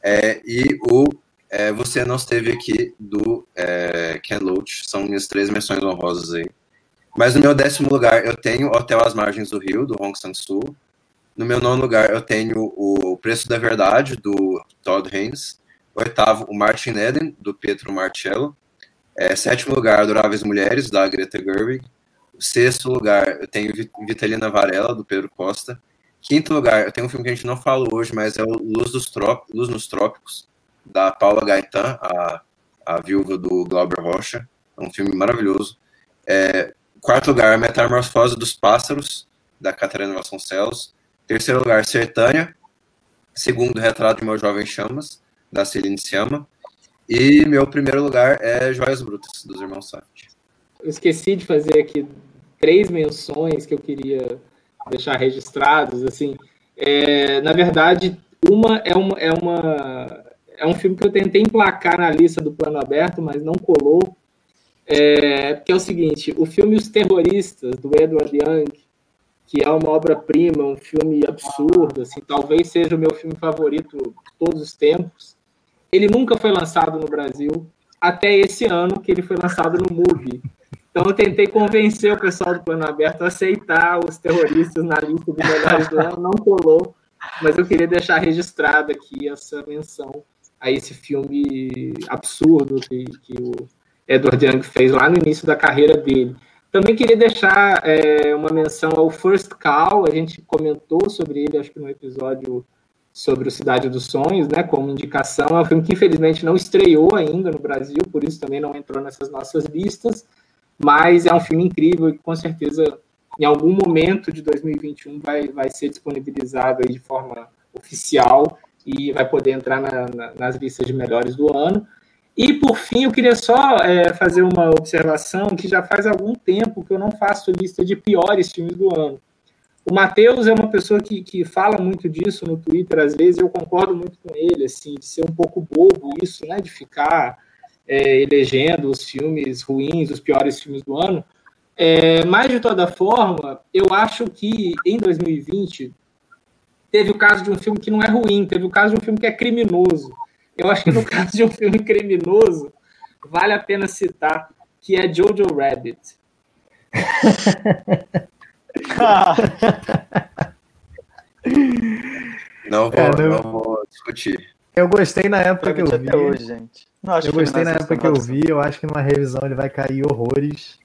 é, e o é, Você Não Esteve Aqui, do é, Ken Loach. São minhas três menções honrosas aí. Mas no meu décimo lugar eu tenho Hotel às Margens do Rio, do Hong Sang-soo. No meu nono lugar eu tenho O Preço da Verdade, do Todd Haynes. Oitavo, o Martin Eden, do Pietro Marcello. É, sétimo lugar, Adoráveis Mulheres, da Greta Gerwig. Sexto lugar, eu tenho Vitalina Varela, do Pedro Costa. Quinto lugar, eu tenho um filme que a gente não falou hoje, mas é o Luz, dos Trópicos, Luz nos Trópicos, da Paula Gaetan, a, a viúva do Glauber Rocha. É um filme maravilhoso. É, quarto lugar, Metamorfose dos Pássaros, da Catarina Vasconcelos. Terceiro lugar, Sertânia. Segundo, Retrato de Meu Jovem Chamas, da Celine Sciamma. E meu primeiro lugar é Joias Brutas, dos Irmãos Safdie. Eu esqueci de fazer aqui três menções que eu queria deixar registrados, assim. É, na verdade, uma é uma, é uma é um filme que eu tentei emplacar na lista do plano aberto, mas não colou. É, que é o seguinte: o filme Os Terroristas, do Edward Young, que é uma obra-prima, um filme absurdo, assim, talvez seja o meu filme favorito de todos os tempos. Ele nunca foi lançado no Brasil, até esse ano que ele foi lançado no Movie. Então eu tentei convencer o pessoal do Plano Aberto a aceitar os terroristas na lista dos melhores do ano, não colou, mas eu queria deixar registrado aqui essa menção a esse filme absurdo que, que o Edward Young fez lá no início da carreira dele. Também queria deixar é, uma menção ao First Call, a gente comentou sobre ele, acho que no episódio sobre o Cidade dos Sonhos, né, como indicação. É um filme que infelizmente não estreou ainda no Brasil, por isso também não entrou nessas nossas listas, mas é um filme incrível e com certeza em algum momento de 2021 vai, vai ser disponibilizado de forma oficial e vai poder entrar na, na, nas listas de melhores do ano. E, por fim, eu queria só é, fazer uma observação que já faz algum tempo que eu não faço lista de piores filmes do ano. O Matheus é uma pessoa que, que fala muito disso no Twitter, às vezes eu concordo muito com ele, assim, de ser um pouco bobo isso, né, de ficar é, elegendo os filmes ruins, os piores filmes do ano. É, mas, de toda forma, eu acho que em 2020 teve o caso de um filme que não é ruim, teve o caso de um filme que é criminoso. Eu acho que no caso de um filme criminoso, vale a pena citar que é Jojo Rabbit. não, vou, é, não... vou discutir. Eu gostei na época que eu vi. Hoje, gente. Não, eu gostei na época que eu vi. Eu acho que numa revisão ele vai cair horrores.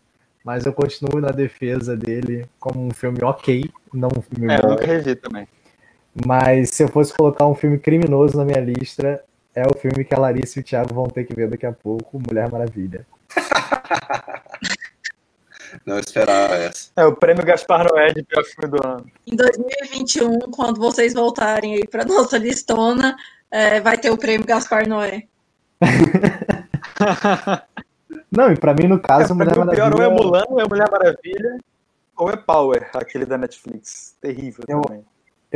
Mas eu continuo na defesa dele como um filme ok, não um filme é, bom. Eu nunca revi também. Mas se eu fosse colocar um filme criminoso na minha lista, é o filme que a Larissa e o Thiago vão ter que ver daqui a pouco, Mulher Maravilha. Não esperava essa. É o prêmio Gaspar Noé de pior filme do ano. Em 2021, quando vocês voltarem aí para nossa listona, é, vai ter o prêmio Gaspar Noé. Não, e para mim, no caso, é, Mulher Maravilha. Pior ou é Mulan, ou é Mulher Maravilha, ou é Power, aquele da Netflix. Terrível eu, também.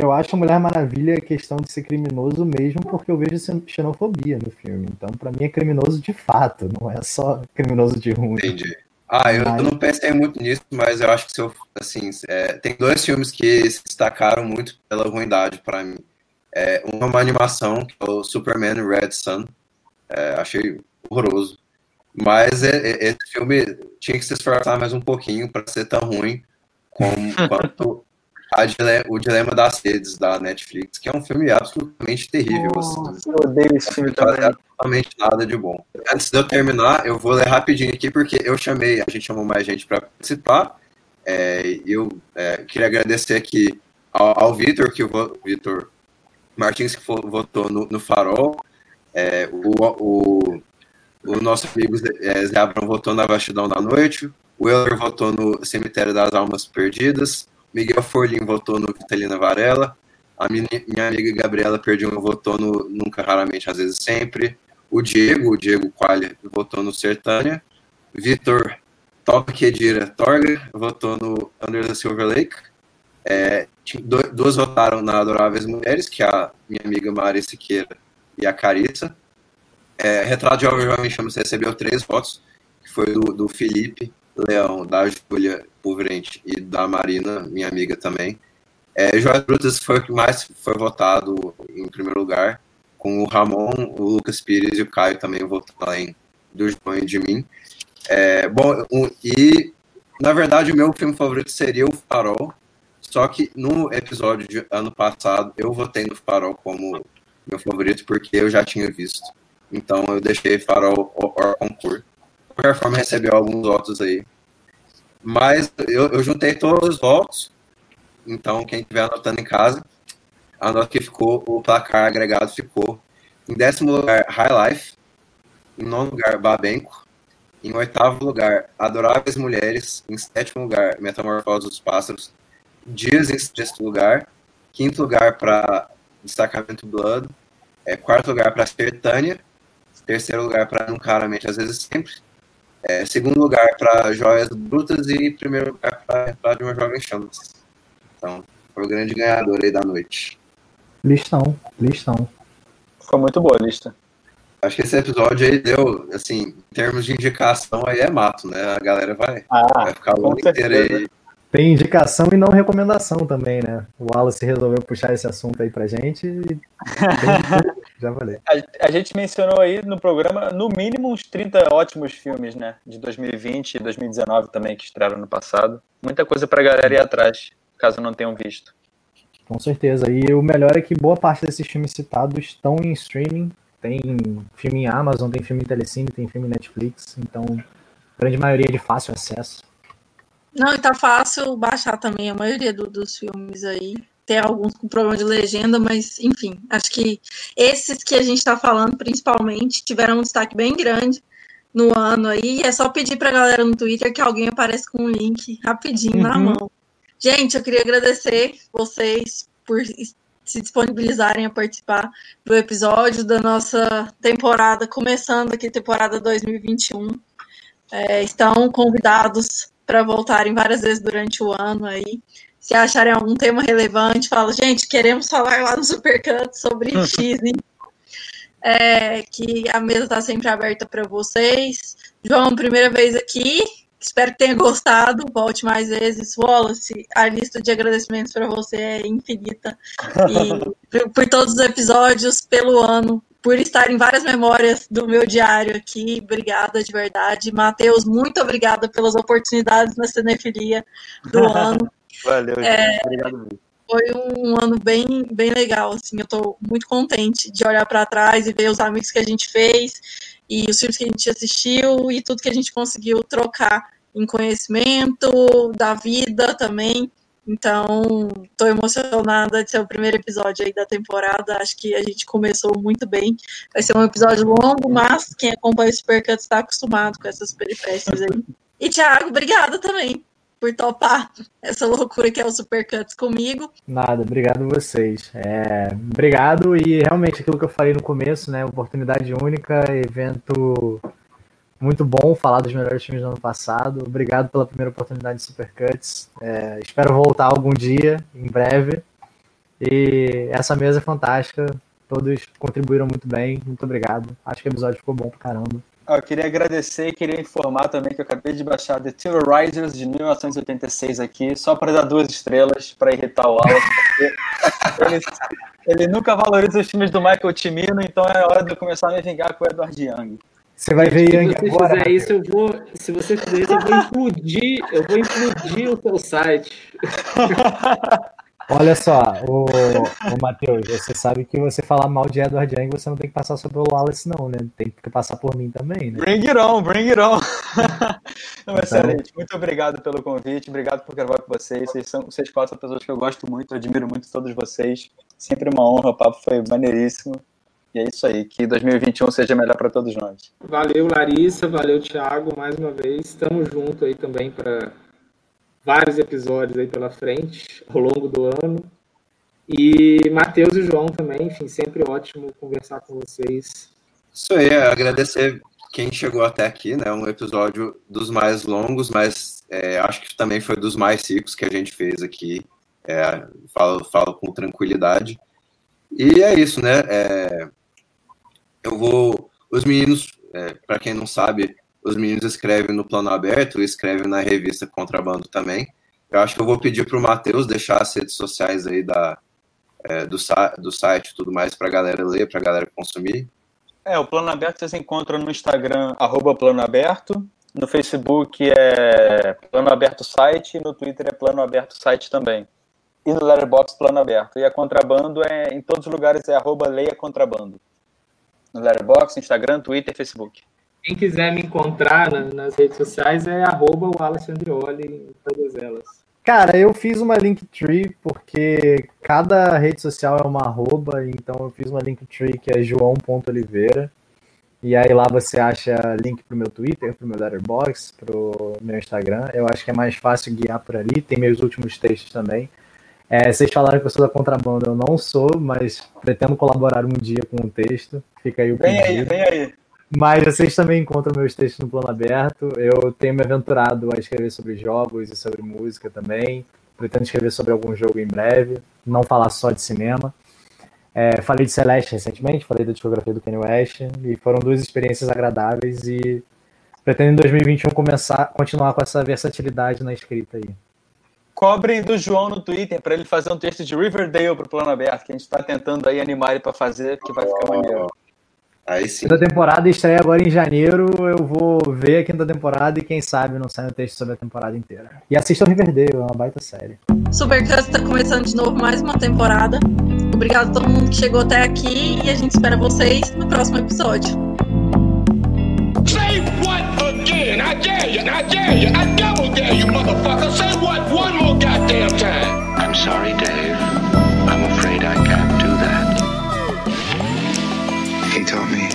Eu acho Mulher Maravilha questão de ser criminoso mesmo porque eu vejo xenofobia no filme. Então, para mim, é criminoso de fato, não é só criminoso de ruim. Entendi. Ah, eu, mas... não pensei muito nisso, mas eu acho que se eu, assim, é, tem dois filmes que se destacaram muito pela ruindade para mim. É, uma animação, que é o Superman Red Sun. É, achei horroroso. Mas é, é, esse filme tinha que se esforçar mais um pouquinho para ser tão ruim como, quanto O Dilema das Redes, da Netflix, que é um filme absolutamente terrível. Nossa, assim. Eu odeio esse filme também. absolutamente nada de bom. Antes de eu terminar, eu vou ler rapidinho aqui, porque eu chamei, a gente chamou mais gente para participar. É, eu é, queria agradecer aqui ao, ao Vitor, que o Vitor Martins, que votou no, no Farol. É, o, o, o nosso amigo é, Zé Abrão votou na Vastidão da Noite. O Euler votou no Cemitério das Almas Perdidas. Miguel Forlin votou no Vitalina Varela. A minha, amiga Gabriela Perdiu votou no Nunca, Raramente, Às vezes Sempre. O Diego, o Diego Qualia, votou no Sertânia. Vitor Top Kedira Torga votou no Under the Silver Lake. É, duas votaram na Adoráveis Mulheres, que é a minha amiga Maria Siqueira e a Carissa. É, Retrato de Jovem Jovem Chama recebeu três votos, que foi do, do Felipe Leão, da Júlia Pulverente e da Marina, minha amiga também. É, Joias Brutas foi o que mais foi votado em primeiro lugar, com o Ramon, o Lucas Pires e o Caio também votando além do João e de mim. É, bom, um, e na verdade o meu filme favorito seria o Farol, só que no episódio de ano passado eu votei no Farol como meu favorito porque eu já tinha visto. Então eu deixei Farol or concurso qualquer forma, recebeu alguns votos aí. Mas eu, eu juntei todos os votos. Então, quem estiver anotando em casa, a nota que ficou, o placar agregado ficou em décimo lugar, High Life. Em nono lugar, Babenco. Em oitavo lugar, Adoráveis Mulheres. Em sétimo lugar, Metamorfose dos Pássaros. Dias em sexto lugar. Quinto lugar para Destacamento Blood. É, quarto lugar para Sertânia. Terceiro lugar para Nunca Raramente, às vezes sempre. É, segundo lugar para Joias Brutas e primeiro lugar para de uma Jovem Chamas. Então, foi o grande ganhador aí da noite. Listão, listão. Foi muito boa a lista. Acho que esse episódio aí deu, assim, em termos de indicação, aí é mato, né? A galera vai, ah, vai ficar o ano inteiro aí tem indicação e não recomendação também, né? O Wallace resolveu puxar esse assunto aí pra gente e já falei. A, a, gente mencionou aí no programa, no mínimo, uns 30 ótimos filmes, né? De 2020 e 2019 também, que estrearam no passado. Muita coisa pra galera ir atrás, caso não tenham visto. Com certeza. E o melhor é que boa parte desses filmes citados estão em streaming. Tem filme em Amazon, tem filme em Telecine, tem filme em Netflix. Então, grande maioria é de fácil acesso. Não, e tá fácil baixar também a maioria do, dos filmes aí. Tem alguns com problema de legenda, mas enfim, acho que esses que a gente está falando, principalmente, tiveram um destaque bem grande no ano aí. É só pedir para a galera no Twitter que alguém apareça com um link rapidinho uhum. na mão. Gente, eu queria agradecer vocês por se disponibilizarem a participar do episódio da nossa temporada, começando aqui, temporada 2021. É, estão convidados para voltarem várias vezes durante o ano aí. Se acharem algum tema relevante, fala, gente, queremos falar lá no Supercut sobre X, é, que a mesa está sempre aberta para vocês. João, primeira vez aqui, espero que tenha gostado. Volte mais vezes. Wallace, a lista de agradecimentos para você é infinita. E por, por todos os episódios, pelo ano, por estar em várias memórias do meu diário aqui. Obrigada de verdade. Matheus, muito obrigada pelas oportunidades na cinefilia do ano. Valeu, é, obrigado muito foi um ano bem, bem legal, assim, eu estou muito contente de olhar para trás e ver os amigos que a gente fez e os filmes que a gente assistiu e tudo que a gente conseguiu trocar em conhecimento da vida também. Então, estou emocionada de ser o primeiro episódio aí da temporada. Acho que a gente começou muito bem. Vai ser um episódio longo, mas quem acompanha o Supercut está acostumado com essas peripécias aí. E, Thiago, obrigada também por topar essa loucura que é o Supercuts comigo. Nada, obrigado vocês. É, obrigado e realmente aquilo que eu falei no começo, né? Oportunidade única, evento muito bom falar dos melhores filmes do ano passado. Obrigado pela primeira oportunidade de Supercuts. É, espero voltar algum dia, em breve. E essa mesa é fantástica. Todos contribuíram muito bem. Muito obrigado. Acho que o episódio ficou bom pra caramba. Eu queria agradecer e queria informar também que eu acabei de baixar The Terrorizers de 1986 aqui, só para dar duas estrelas, para irritar o Alan. ele, ele, nunca valoriza os filmes do Michael Cimino, então é hora de eu começar a me vingar com o Edward Young. Você vai ver Young se você agora. Fizer isso, eu vou, se você fizer isso, eu vou implodir, eu vou implodir o seu site. Olha só, o, o Matheus, você sabe que você falar mal de Edward Young, você não tem que passar só pelo Wallace, não, né? Tem que passar por mim também, né? Bring it on, bring it on. não, então... Excelente, muito obrigado pelo convite, obrigado por gravar com vocês. Vocês são vocês quatro pessoas que eu gosto muito, eu admiro muito todos vocês. Sempre uma honra, o papo foi maneiríssimo. E é isso aí, que 2021 seja melhor para todos nós. Valeu, Larissa, valeu, Thiago, mais uma vez. Estamos juntos aí também para vários episódios aí pela frente, ao longo do ano. E Matheus e João também, enfim, sempre ótimo conversar com vocês. Isso aí, agradecer quem chegou até aqui, né? Um episódio dos mais longos, mas é, acho que também foi dos mais ricos que a gente fez aqui. É, falo, falo com tranquilidade. E é isso, né? É, eu vou. Os meninos, é, para quem não sabe, os meninos escrevem no plano aberto, escrevem na revista Contrabando também. Eu acho que eu vou pedir para o Matheus deixar as redes sociais aí da, é, do, do site e tudo mais para a galera ler, para a galera consumir. É, o Plano Aberto vocês encontram no Instagram, arroba Plano Aberto, no Facebook é Plano Aberto Site, e no Twitter é Plano Aberto Site também. E no Letterboxd Plano Aberto. E a Contrabando é, em todos os lugares, é arroba Leia Contrabando. No Letterboxd, Instagram, Twitter Facebook. Quem quiser me encontrar nas redes sociais é arroba o Alexandrioli em todas elas. Cara, eu fiz uma Linktree porque cada rede social é uma arroba, então eu fiz uma Linktree que é joão.oliveira. E aí lá você acha link pro meu Twitter, pro meu Letterboxd, pro meu Instagram. Eu acho que é mais fácil guiar por ali. Tem meus últimos textos também. É, vocês falaram que eu sou da contrabando, eu não sou, mas pretendo colaborar um dia com o texto. Fica aí o pedido. Vem aí, vem aí. Mas vocês também encontram meus textos no plano aberto. Eu tenho me aventurado a escrever sobre jogos e sobre música também. Pretendo escrever sobre algum jogo em breve. Não falar só de cinema. É, falei de Celeste recentemente, falei da discografia do Kanye West. E foram duas experiências agradáveis. E pretendo em 2021 começar, continuar com essa versatilidade na escrita aí. Cobrem do João no Twitter para ele fazer um texto de Riverdale para o plano aberto, que a gente está tentando aí animar ele para fazer, que vai ficar maneiro. Aí sim. Quinta temporada estreia agora em janeiro. Eu vou ver a quinta temporada e quem sabe não sai um texto sobre a temporada inteira. E assistam Riverdale, é uma baita série. Supercast está começando de novo mais uma temporada. Obrigado a todo mundo que chegou até aqui e a gente espera vocês no próximo episódio. Say what again? I dare you, I dare you, I double dare you, motherfucker. Say what one more goddamn time. I'm sorry, Dave. taught me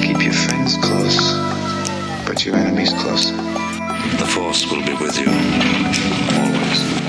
keep your friends close, but your enemies close. The Force will be with you always.